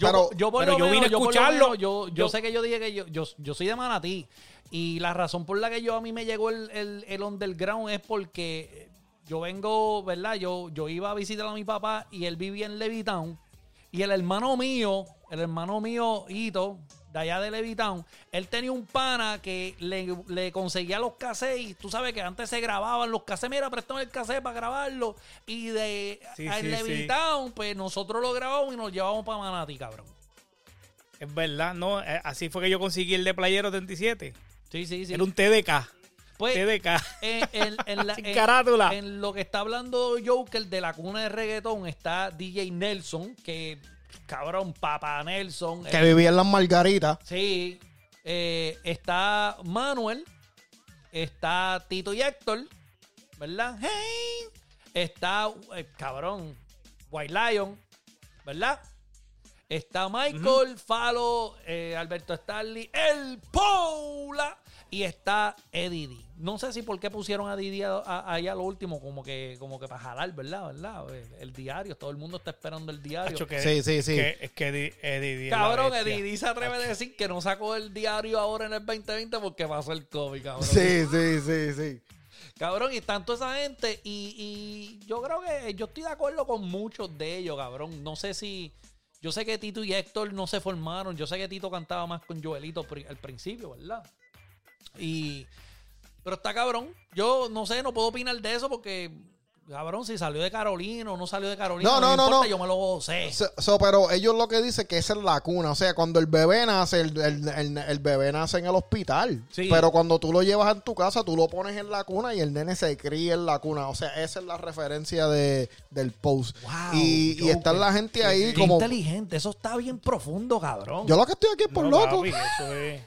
Yo, Pero- yo por pero lo yo menos, vine a escucharlo. yo, yo Yo- sé que yo dije que yo, yo, yo soy de Manatí. Y la razón por la que yo a mí me llegó el, el, el underground es porque yo vengo, ¿verdad? Yo, yo iba a visitar a mi papá y él vivía en Levitown. Y el hermano mío, el hermano mío, Hito, de allá de Levitown, él tenía un pana que le, le conseguía los cassettes. Y tú sabes que antes se grababan los cassettes. Mira, préstame el cassette para grabarlo. Y de Sí, a- en sí, sí. Levitown, pues nosotros lo grabamos y nos llevamos para Manatí, cabrón. Es verdad, ¿no? Eh, Así fue que yo conseguí el de Playero 37. Sí, sí, sí. Era un TDK. Pues, TDK. en, en- en [laughs] la- Sin carátula. en lo que está hablando Joker de la cuna de reggaetón está DJ Nelson, que cabrón, papá Nelson. Que eh, vivía en las margaritas. sí, Eh, está Manuel. Está Tito y Héctor. ¿Verdad? Hey. Está, eh, cabrón, White Lion. ¿Verdad? Está Michael, Falo, eh, Alberto Starley, El Paula. Y está Eddie D. No sé si por qué pusieron a Didi a- ahí a lo último, como que, como que para jalar, ¿verdad? ¿verdad? El, el diario, todo el mundo está esperando el diario. Que- Sí, sí, sí. que- es que Cabrón, D se atreve a decir que no sacó el diario ahora en el 2020 porque pasó el COVID, cabrón. Sí, sí, sí, sí. Cabrón, y tanto esa gente. Y, y yo creo que yo estoy de acuerdo con muchos de ellos, cabrón. No sé si. Yo sé que Tito y Héctor no se formaron. Yo sé que Tito cantaba más con Joelito al principio, ¿verdad? Y. Pero está cabrón. Yo no sé, no puedo opinar de eso porque. Cabrón, si salió de Carolina o no salió de Carolina, No, no, no, no, importa, no. yo me lo sé. So- so, pero ellos lo que dicen que esa es la cuna. O sea, cuando el bebé nace, el, el- el- el bebé nace en el hospital. Sí. Pero cuando tú lo llevas en tu casa, tú lo pones en la cuna y el nene se cría en la cuna. O sea, esa es la referencia de, del post. Wow, y, está la gente ahí Qué como... inteligente. Eso está bien profundo, cabrón. Yo lo que estoy aquí es por loco. papi, eso es.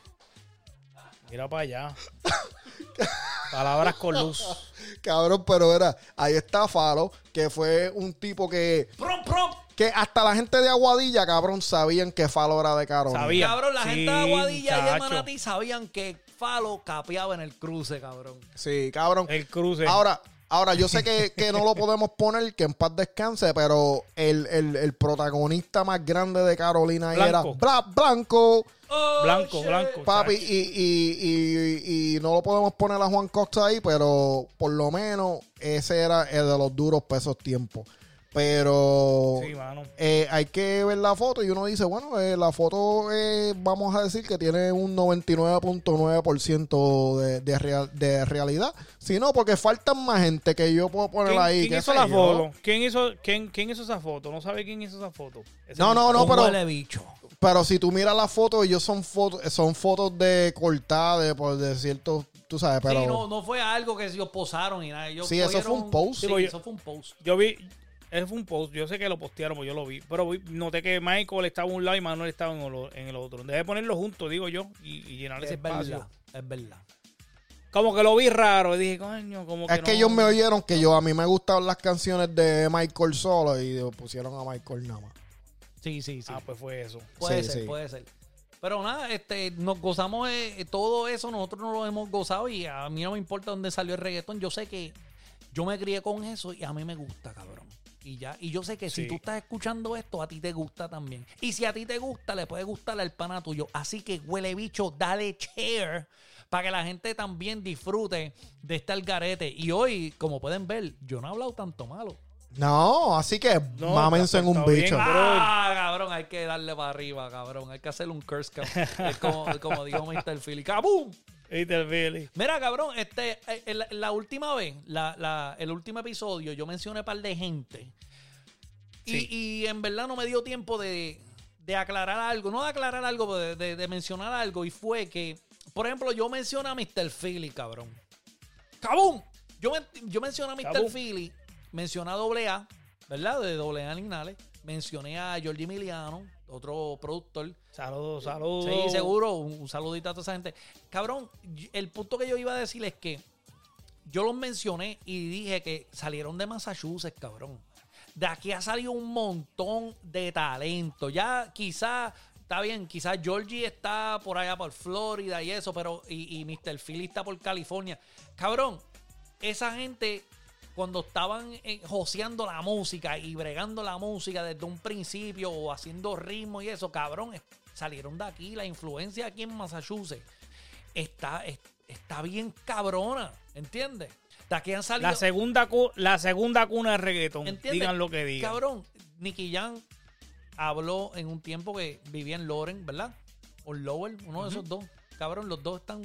Mira para allá. Palabras con luz. Cabrón, pero era... Ahí está Falo, que fue un tipo que... ¡Prom, prom! Que hasta la gente de Aguadilla, cabrón, sabían que Falo era de Carolina. Sabía. Cabrón, la Sí, gente de Aguadilla y de. Manatí sabían que Falo capeaba en el cruce, cabrón. Sí, cabrón. El cruce. Ahora, ahora yo sé que, que no lo podemos poner, que en paz descanse, pero el, el- el protagonista más grande de Carolina era Blanco. Bla- Blanco, Oh, blanco, shit. blanco. papi, y, y, y, y no lo podemos poner a Juan Costa ahí, pero por lo menos ese era el de los duros pesos tiempos. Pero Sí, mano. eh, hay que ver la foto y uno dice, bueno, eh, la foto eh, vamos a decir que tiene un 99.9% de, de, real- de realidad. Si no, porque faltan más gente que yo puedo poner ¿Quién, ahí. quién hizo la yo. foto? ¿Quién hizo, quién, quién hizo esa foto? No sabe quién hizo esa foto. Ese No, no, no, pero, huele bicho. pero si tú miras la foto, ellos son fotos, son fotos de cortada de, por de ciertos, tú sabes, pero Sí, no, no fue algo que ellos posaron y nada. Ellos Sí, eso fue un post. Sí, yo- eso fue un post. Yo vi, ese fue un post, yo sé que lo postearon, porque yo lo vi, pero vi- noté que Michael estaba en un lado y Manuel estaba en el, en el otro. Debe ponerlo juntos, digo yo, y, y llenar ese Es espacio. verdad, es verdad. Como que lo vi raro, y dije, coño, como que es que no- ellos me oyeron que yo a mí me gustaban las canciones de Michael solo y pusieron a Michael nada más. Sí, sí, sí. Ah, pues fue eso. puede sí, ser, sí. puede ser. Pero nada, este, nos gozamos eh, todo eso, nosotros no lo hemos gozado y a mí no me importa dónde salió el reggaetón. Yo sé que yo me crié con eso y a mí me gusta, cabrón. Y ya, y yo sé que si tú estás escuchando esto, a ti te gusta también. Y si a ti te gusta, le puede gustar al pana tuyo. Así que huele bicho, dale share para que la gente también disfrute de este algarete. Y hoy, como pueden ver, yo no he hablado tanto malo. No, así que No, mámense en un bien. bicho. Ah, cabrón, hay que darle para arriba, cabrón. Hay que hacerle un curse cap. Es como, como dijo Mr. Philly. ¡Kabum! ¿Viste el Billy? Mira, cabrón, este, eh, eh, la, la última vez, la, la- el último episodio, yo mencioné un par de gente. Y, Sí. y en verdad no me dio tiempo de, de aclarar algo. No de aclarar algo, pero de, de- de mencionar algo. Y fue que, por ejemplo, yo mencioné a Mr. Philly, cabrón. ¡Kabum! Yo, yo mencioné a Mr. Philly, mencioné a AA, ¿verdad? De AA Lignales. Mencioné a Jordi Emiliano, otro productor. Saludos, saludos. Sí, seguro. Un, un saludito a toda esa gente. Cabrón, el punto que yo iba a decir es que yo los mencioné y dije que salieron de Massachusetts, cabrón. De aquí ha salido un montón de talento. Ya quizá, está bien, quizás Georgie está por allá por Florida y eso, pero y, y Mr. Philly está por California. Cabrón, esa gente cuando estaban eh, joseando la música y bregando la música desde un principio o haciendo ritmo y eso, cabrón, salieron de aquí. La influencia aquí en Massachusetts está, es- está bien cabrona, ¿entiendes? De aquí han salido... La segunda, la segunda cuna de reggaetón. ¿Entiendes? Digan lo que digan. Cabrón, Nicky Jam habló en un tiempo que vivía en Loren, ¿verdad? O Lowell, uno de esos dos. Cabrón, los dos están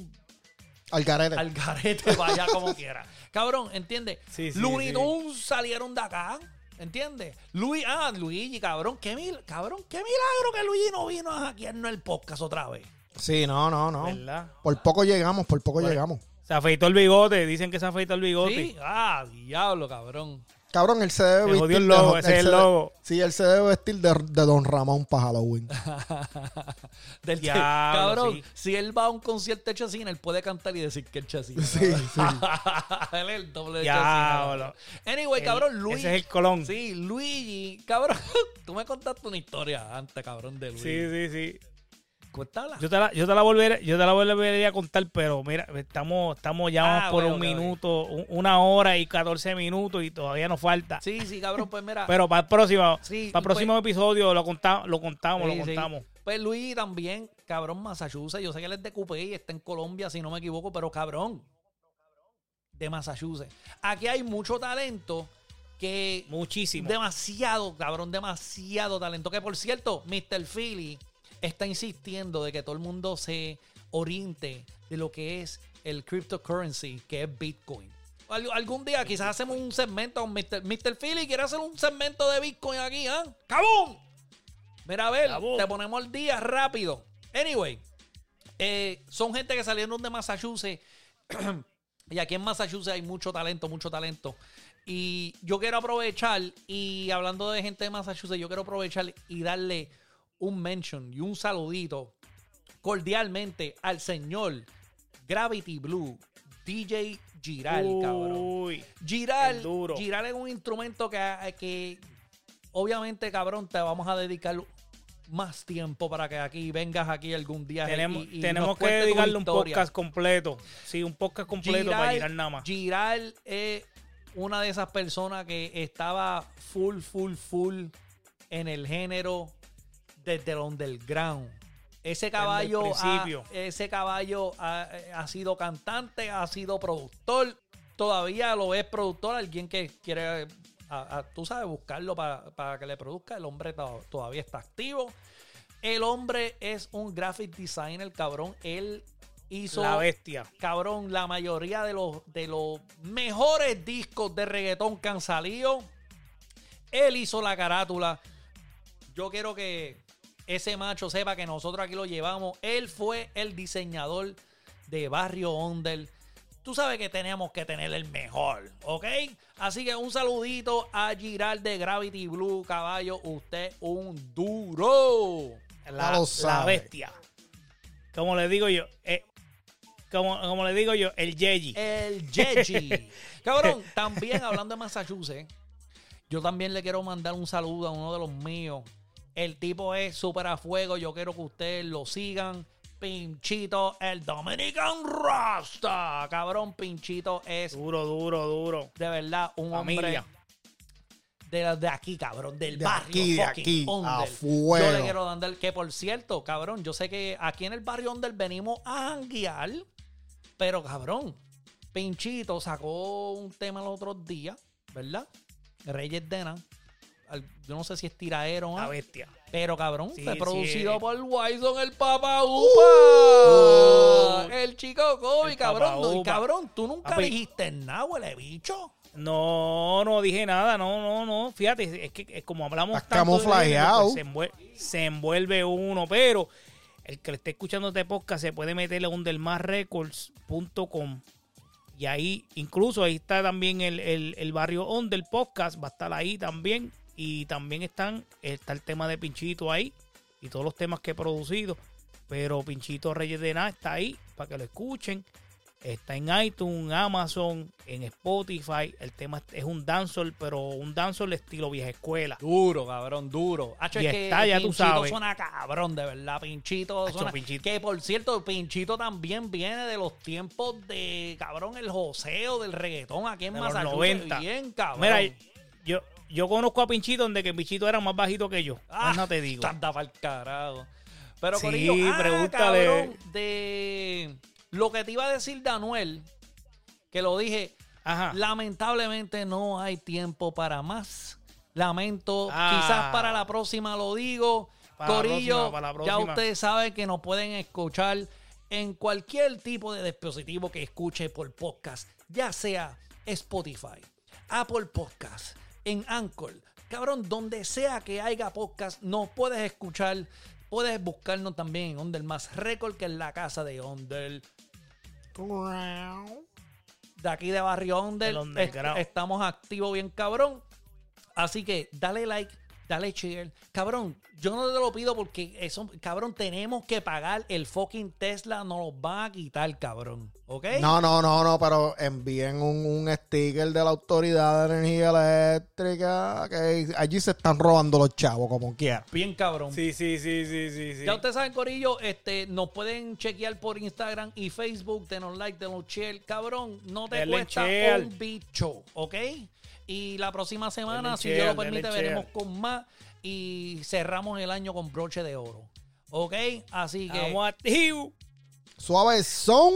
Al garete. al garete, vaya como [laughs] quiera. Cabrón, ¿entiendes? Sí, sí, Looney sí. Tunes salieron de acá, ¿entiendes? Luis, ah, Luigi, cabrón, qué mil, cabrón, qué milagro que Luigi no vino a hackearnos el podcast otra vez. Sí, no, no, no. ¿Verdad? Por poco llegamos, por poco Bueno. llegamos. Se afeitó el bigote. Dicen que se afeitó el bigote. Sí, ah, diablo, cabrón. Cabrón, él se debe Se vestir. el de- logo, ese es el logo. Sí, él se debe vestir de, de Don Ramón para Halloween. [laughs] Del Diablo, cabrón, sí. si él va a un concierto de Chesina, él puede cantar y decir que es Chesina. Sí, sí. [laughs] él es el doble de Diablo. Chesina. Anyway, El- cabrón, Luigi. Ese es el Colón. Sí, Sí, Luigi, cabrón. [laughs] Tú me contaste una historia antes, cabrón, de Luigi. sí, sí. Cuéntala. Yo te la, yo te la volveré, yo te la volvería a contar, pero mira, estamos, estamos ya Ah, por un minuto, un- una hora y 14 minutos y todavía nos falta. Sí, sí, cabrón, pues mira. Pero para el próximo, Sí, para el pues- próximo episodio lo contamos, lo contamos, Sí, lo sí. contamos. Pues Luigi también, cabrón, Massachusetts. Yo sé que él es de Coupé y está en Colombia, si no me equivoco, pero cabrón. De Massachusetts. Aquí hay mucho talento que Muchísimo. Demasiado, cabrón, demasiado talento. Que por cierto, Mr. Philly está insistiendo de que todo el mundo se oriente de lo que es el cryptocurrency, que es Bitcoin. Al- algún día quizás hacemos un segmento con Mr. Mr. Philly. ¿Quiere hacer un segmento de Bitcoin aquí, ah? ¡Cabum! Mira, a ver, Cabum. te ponemos el día rápido. Anyway, eh, son gente que salieron de Massachusetts. [clears throat] y aquí en Massachusetts hay mucho talento, mucho talento. Y yo quiero aprovechar, y hablando de gente de Massachusetts, yo quiero aprovechar y darle un mention y un saludito cordialmente al señor Gravity Blue, DJ Giral, cabrón. Uy, Giral, el duro. Giral es un instrumento que, que obviamente, cabrón, te vamos a dedicar más tiempo para que aquí vengas aquí algún día. tenemos, y- y tenemos que dedicarle un podcast completo. Sí, un podcast completo para girar nada más. Giral es una de esas personas que estaba full, full, full en el género desde el underground. Ese caballo, ha, ese caballo ha, ha sido cantante, ha sido productor, todavía lo es productor, alguien que quiere, a- a- tú sabes, buscarlo para, para que le produzca, el hombre to- todavía está activo. El hombre es un graphic designer, cabrón. Él hizo La bestia. cabrón, la mayoría de los, de los mejores discos de reggaetón que han salido. Él hizo la carátula. Yo quiero que ese macho sepa que nosotros aquí lo llevamos. Él fue el diseñador de Barrio Onder. Tú sabes que tenemos que tener el mejor, ¿ok? Así que un saludito a Giral de Gravity Blue, caballo. Usted un duro. La, bestia. Como le digo yo, eh, como, como le digo yo, el Yeji. El Jeji. [laughs] Cabrón, también hablando de Massachusetts, yo también le quiero mandar un saludo a uno de los míos. El tipo es súper a fuego. Yo quiero que ustedes lo sigan. Pinchito, el Dominican Rasta. Cabrón, Pinchito es Duro, duro, duro. de verdad un Familia. hombre de, de aquí, cabrón, del De barrio. aquí, de aquí, a fuego. Yo le quiero dar, que por cierto, cabrón, yo sé que aquí en el barrio Onder venimos a janguear, pero cabrón, Pinchito sacó un tema el otro día, ¿verdad? Reyes Dena. Yo no sé si es tiraero o La bestia. pero cabrón, Sí, fue sí. producido por Wison el Papa Uh. Upa. el chico Kobe, El cabrón. No, y cabrón, tú nunca Papi. dijiste nada, huele bicho. No, no dije nada, no, no, no. Fíjate, es que es como hablamos Estás tanto camuflajeado. pues, se, envuelve, se envuelve uno, pero el que le esté escuchando este podcast se puede meterle a undermasrecords.com y ahí, incluso ahí está también el, el, el barrio on del podcast, va a estar ahí también y también están, está el tema de Pinchito ahí y todos los temas que he producido, pero Pinchito Reyes de Nada está ahí para que lo escuchen. Está en iTunes, Amazon, en Spotify. El tema es un dancehall, pero un dancehall estilo vieja escuela. Duro, cabrón, duro. Hacho, Y es que está, ya tú Pinchito sabes. suena cabrón, de verdad. Pinchito Hacho, suena. Pinchito. Que por cierto, Pinchito también viene de los tiempos de, cabrón, el joseo del reggaetón aquí en De los Massachusetts. 90. Bien, cabrón. Mira, yo, yo conozco a Pinchito donde que Pinchito era más bajito que yo. Ah, no te digo. Anda pa'l carajo. Pero Sí, Corillo, ah, pregúntale. cabrón, de lo que te iba a decir Danuel, que lo dije, Ajá. lamentablemente no hay tiempo para más. Lamento, Ah. quizás para la próxima lo digo. Para Corillo, próxima, para ya ustedes saben que nos pueden escuchar en cualquier tipo de dispositivo que escuche por podcast, ya sea Spotify, Apple Podcast, en Anchor. Cabrón, donde sea que haya podcast, nos puedes escuchar. Puedes buscarnos también en Onder Más Record, que es la casa de Onder. de aquí de Barrio Under. El underground. Est- estamos activos bien cabrón. Así que dale like, dale share. Cabrón, yo no te lo pido porque eso, cabrón, tenemos que pagar el fucking Tesla, nos lo van a quitar, cabrón. ¿Ok? No, no, no, no, pero envíen un, un sticker de la Autoridad de Energía Eléctrica. Que allí se están robando los chavos como quieran. Bien cabrón. Sí, sí, sí, sí, sí, sí. Ya ustedes saben, Corillo, este, nos pueden chequear por Instagram y Facebook, denos like, denos share. Cabrón, no te Denle cuesta share. un bicho, ¿ok? Y la próxima semana, si Dios lo permite, veremos con más y cerramos el año con broche de oro. ¿Ok? Así que... Estamos activos. Suave son.